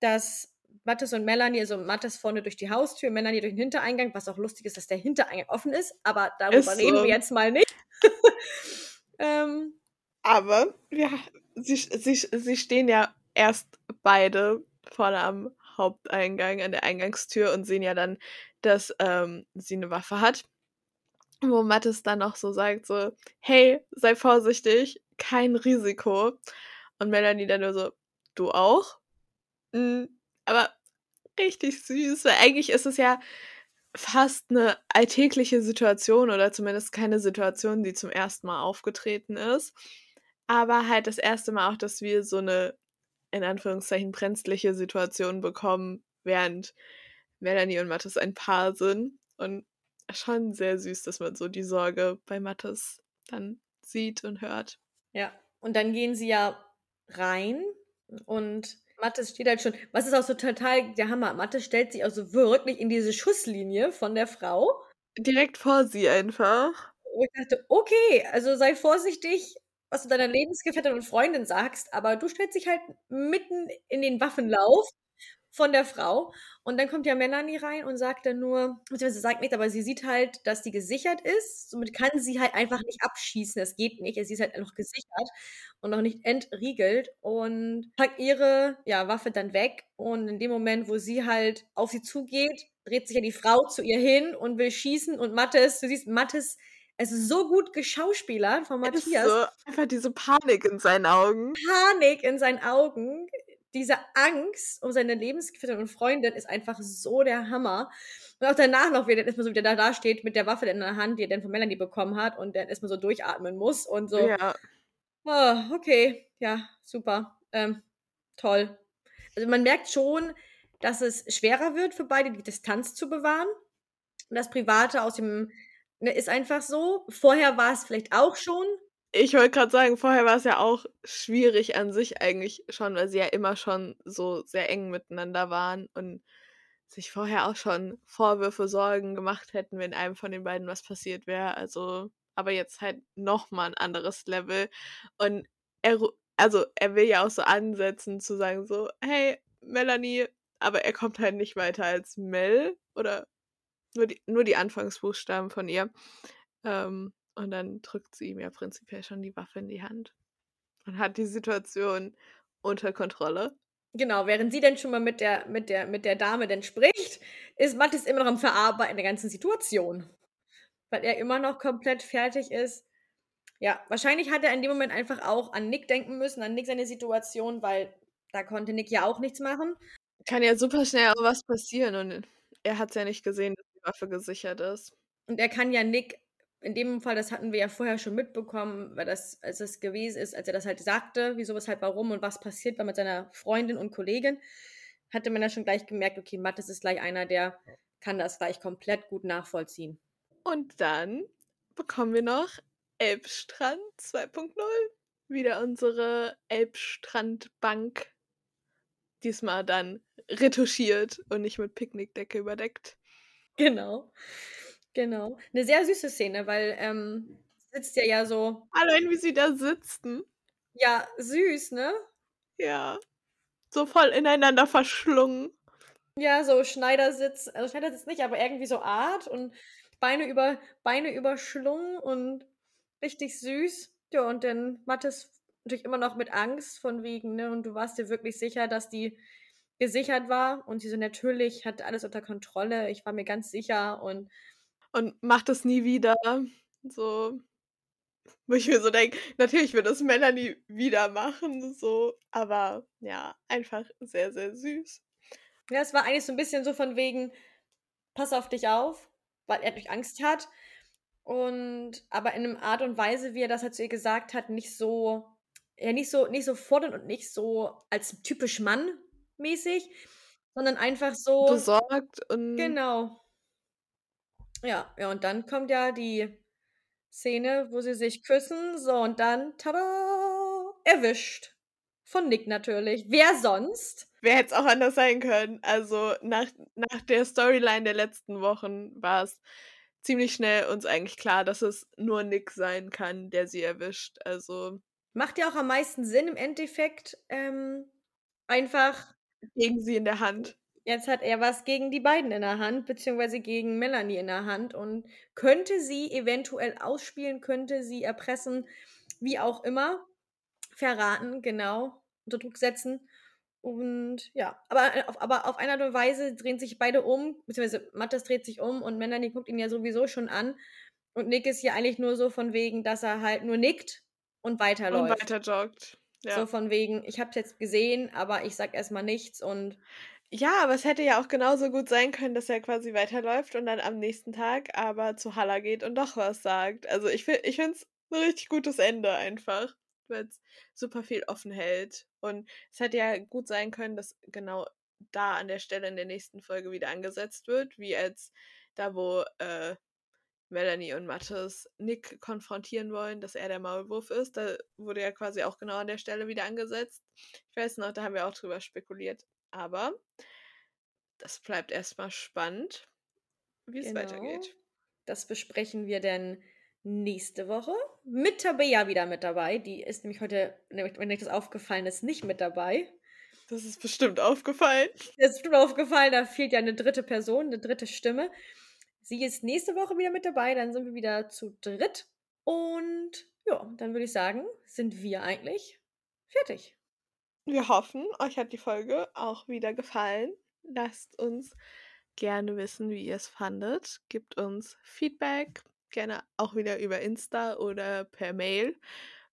dass Mattes und Melanie, also Mattes vorne durch die Haustür, Melanie durch den Hintereingang, was auch lustig ist, dass der Hintereingang offen ist, aber darüber so. reden wir jetzt mal nicht. ähm, aber ja, sie, sie, sie stehen ja erst beide vorne am Haupteingang, an der Eingangstür und sehen ja dann, dass ähm, sie eine Waffe hat. Wo Mattes dann noch so sagt, so, hey, sei vorsichtig, kein Risiko. Und Melanie dann nur so, du auch? Mhm, aber richtig süß, weil eigentlich ist es ja fast eine alltägliche Situation oder zumindest keine Situation, die zum ersten Mal aufgetreten ist. Aber halt das erste Mal auch, dass wir so eine in Anführungszeichen brenzliche Situation bekommen, während Melanie und Mathis ein Paar sind. Und schon sehr süß, dass man so die Sorge bei Mathis dann sieht und hört. Ja, und dann gehen sie ja rein und Mathis steht halt schon, was ist auch so total der Hammer. Mathis stellt sich also wirklich in diese Schusslinie von der Frau. Direkt vor sie einfach. Und ich dachte, okay, also sei vorsichtig, was du deiner Lebensgefährtin und Freundin sagst, aber du stellst dich halt mitten in den Waffenlauf von der Frau. Und dann kommt ja Melanie rein und sagt dann nur, beziehungsweise sagt nicht, aber sie sieht halt, dass die gesichert ist. Somit kann sie halt einfach nicht abschießen. Das geht nicht. Sie ist halt noch gesichert und noch nicht entriegelt und packt ihre ja, Waffe dann weg. Und in dem Moment, wo sie halt auf sie zugeht, dreht sich ja die Frau zu ihr hin und will schießen. Und Mattes, du siehst, Mattes es ist so gut geschauspielert von Matthias. So, einfach diese Panik in seinen Augen. Panik in seinen Augen diese Angst um seine Lebensgefährtin und Freundin ist einfach so der Hammer. Und auch danach noch, wie er dann erstmal so wieder da steht mit der Waffe in der Hand, die er dann von Melanie bekommen hat und dann erstmal so durchatmen muss und so. Ja. Oh, okay, ja, super. Ähm, toll. Also man merkt schon, dass es schwerer wird für beide, die Distanz zu bewahren. Und das Private aus dem ne, ist einfach so. Vorher war es vielleicht auch schon, ich wollte gerade sagen, vorher war es ja auch schwierig an sich eigentlich schon, weil sie ja immer schon so sehr eng miteinander waren und sich vorher auch schon Vorwürfe, Sorgen gemacht hätten, wenn einem von den beiden was passiert wäre. Also, aber jetzt halt nochmal ein anderes Level. Und er, also er will ja auch so ansetzen zu sagen so, hey, Melanie, aber er kommt halt nicht weiter als Mel oder nur die, nur die Anfangsbuchstaben von ihr. Ähm, und dann drückt sie ihm ja prinzipiell schon die Waffe in die Hand und hat die Situation unter Kontrolle. Genau, während sie dann schon mal mit der, mit der, mit der Dame dann spricht, ist Mathis immer noch am Verarbeiten der ganzen Situation. Weil er immer noch komplett fertig ist. Ja, wahrscheinlich hat er in dem Moment einfach auch an Nick denken müssen, an Nick seine Situation, weil da konnte Nick ja auch nichts machen. Kann ja super schnell auch was passieren und er hat es ja nicht gesehen, dass die Waffe gesichert ist. Und er kann ja Nick in dem Fall, das hatten wir ja vorher schon mitbekommen, weil das, als es gewesen ist, als er das halt sagte, wieso, weshalb, warum und was passiert war mit seiner Freundin und Kollegin, hatte man ja schon gleich gemerkt, okay, Mattes ist gleich einer, der kann das gleich komplett gut nachvollziehen. Und dann bekommen wir noch Elbstrand 2.0. Wieder unsere Elbstrandbank. Diesmal dann retuschiert und nicht mit Picknickdecke überdeckt. Genau. Genau. Eine sehr süße Szene, weil ähm, sitzt ja ja so. Allein wie sie da sitzen. Ja, süß, ne? Ja. So voll ineinander verschlungen. Ja, so Schneidersitz, also Schneidersitz nicht, aber irgendwie so Art und Beine über Beine überschlungen und richtig süß. Ja, und dann Mattes natürlich immer noch mit Angst von wegen, ne? Und du warst dir wirklich sicher, dass die gesichert war und sie so natürlich hat alles unter Kontrolle. Ich war mir ganz sicher und und macht es nie wieder. So, wo ich mir so denke, natürlich wird das Melanie wieder machen, so, aber ja, einfach sehr, sehr süß. Ja, es war eigentlich so ein bisschen so von wegen, pass auf dich auf, weil er durch Angst hat. Und aber in einer Art und Weise, wie er das halt zu ihr gesagt hat, nicht so, ja, nicht so, nicht so fordernd und nicht so als typisch Mann mäßig, sondern einfach so. Besorgt und. Genau. Ja, ja, und dann kommt ja die Szene, wo sie sich küssen. So, und dann, tada, erwischt. Von Nick natürlich. Wer sonst? Wer hätte es auch anders sein können? Also, nach, nach der Storyline der letzten Wochen war es ziemlich schnell uns eigentlich klar, dass es nur Nick sein kann, der sie erwischt. Also. Macht ja auch am meisten Sinn im Endeffekt. Ähm, einfach. Gegen sie in der Hand. Jetzt hat er was gegen die beiden in der Hand, beziehungsweise gegen Melanie in der Hand und könnte sie eventuell ausspielen, könnte sie erpressen, wie auch immer, verraten, genau, unter Druck setzen. Und ja, aber äh, auf, aber auf eine Art und Weise drehen sich beide um, beziehungsweise Mattes dreht sich um und Melanie guckt ihn ja sowieso schon an. Und Nick ist hier eigentlich nur so von wegen, dass er halt nur nickt und weiterläuft. Und weiter joggt. Ja. So von wegen, ich hab's jetzt gesehen, aber ich sag erstmal nichts und ja, aber es hätte ja auch genauso gut sein können, dass er quasi weiterläuft und dann am nächsten Tag aber zu Halla geht und doch was sagt. Also ich, ich finde es ein richtig gutes Ende einfach, weil es super viel offen hält. Und es hätte ja gut sein können, dass genau da an der Stelle in der nächsten Folge wieder angesetzt wird, wie als da, wo äh, Melanie und Mattes Nick konfrontieren wollen, dass er der Maulwurf ist. Da wurde ja quasi auch genau an der Stelle wieder angesetzt. Ich weiß noch, da haben wir auch drüber spekuliert. Aber das bleibt erstmal spannend, wie es genau. weitergeht. Das besprechen wir dann nächste Woche. Mit Tabea wieder mit dabei. Die ist nämlich heute, wenn euch das aufgefallen ist, nicht mit dabei. Das ist bestimmt aufgefallen. Das ist bestimmt aufgefallen, da fehlt ja eine dritte Person, eine dritte Stimme. Sie ist nächste Woche wieder mit dabei, dann sind wir wieder zu dritt. Und ja, dann würde ich sagen, sind wir eigentlich fertig. Wir hoffen, euch hat die Folge auch wieder gefallen. Lasst uns gerne wissen, wie ihr es fandet. Gebt uns Feedback, gerne auch wieder über Insta oder per Mail.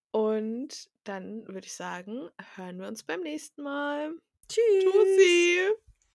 Und dann würde ich sagen, hören wir uns beim nächsten Mal. Tschüss. Tschüssi.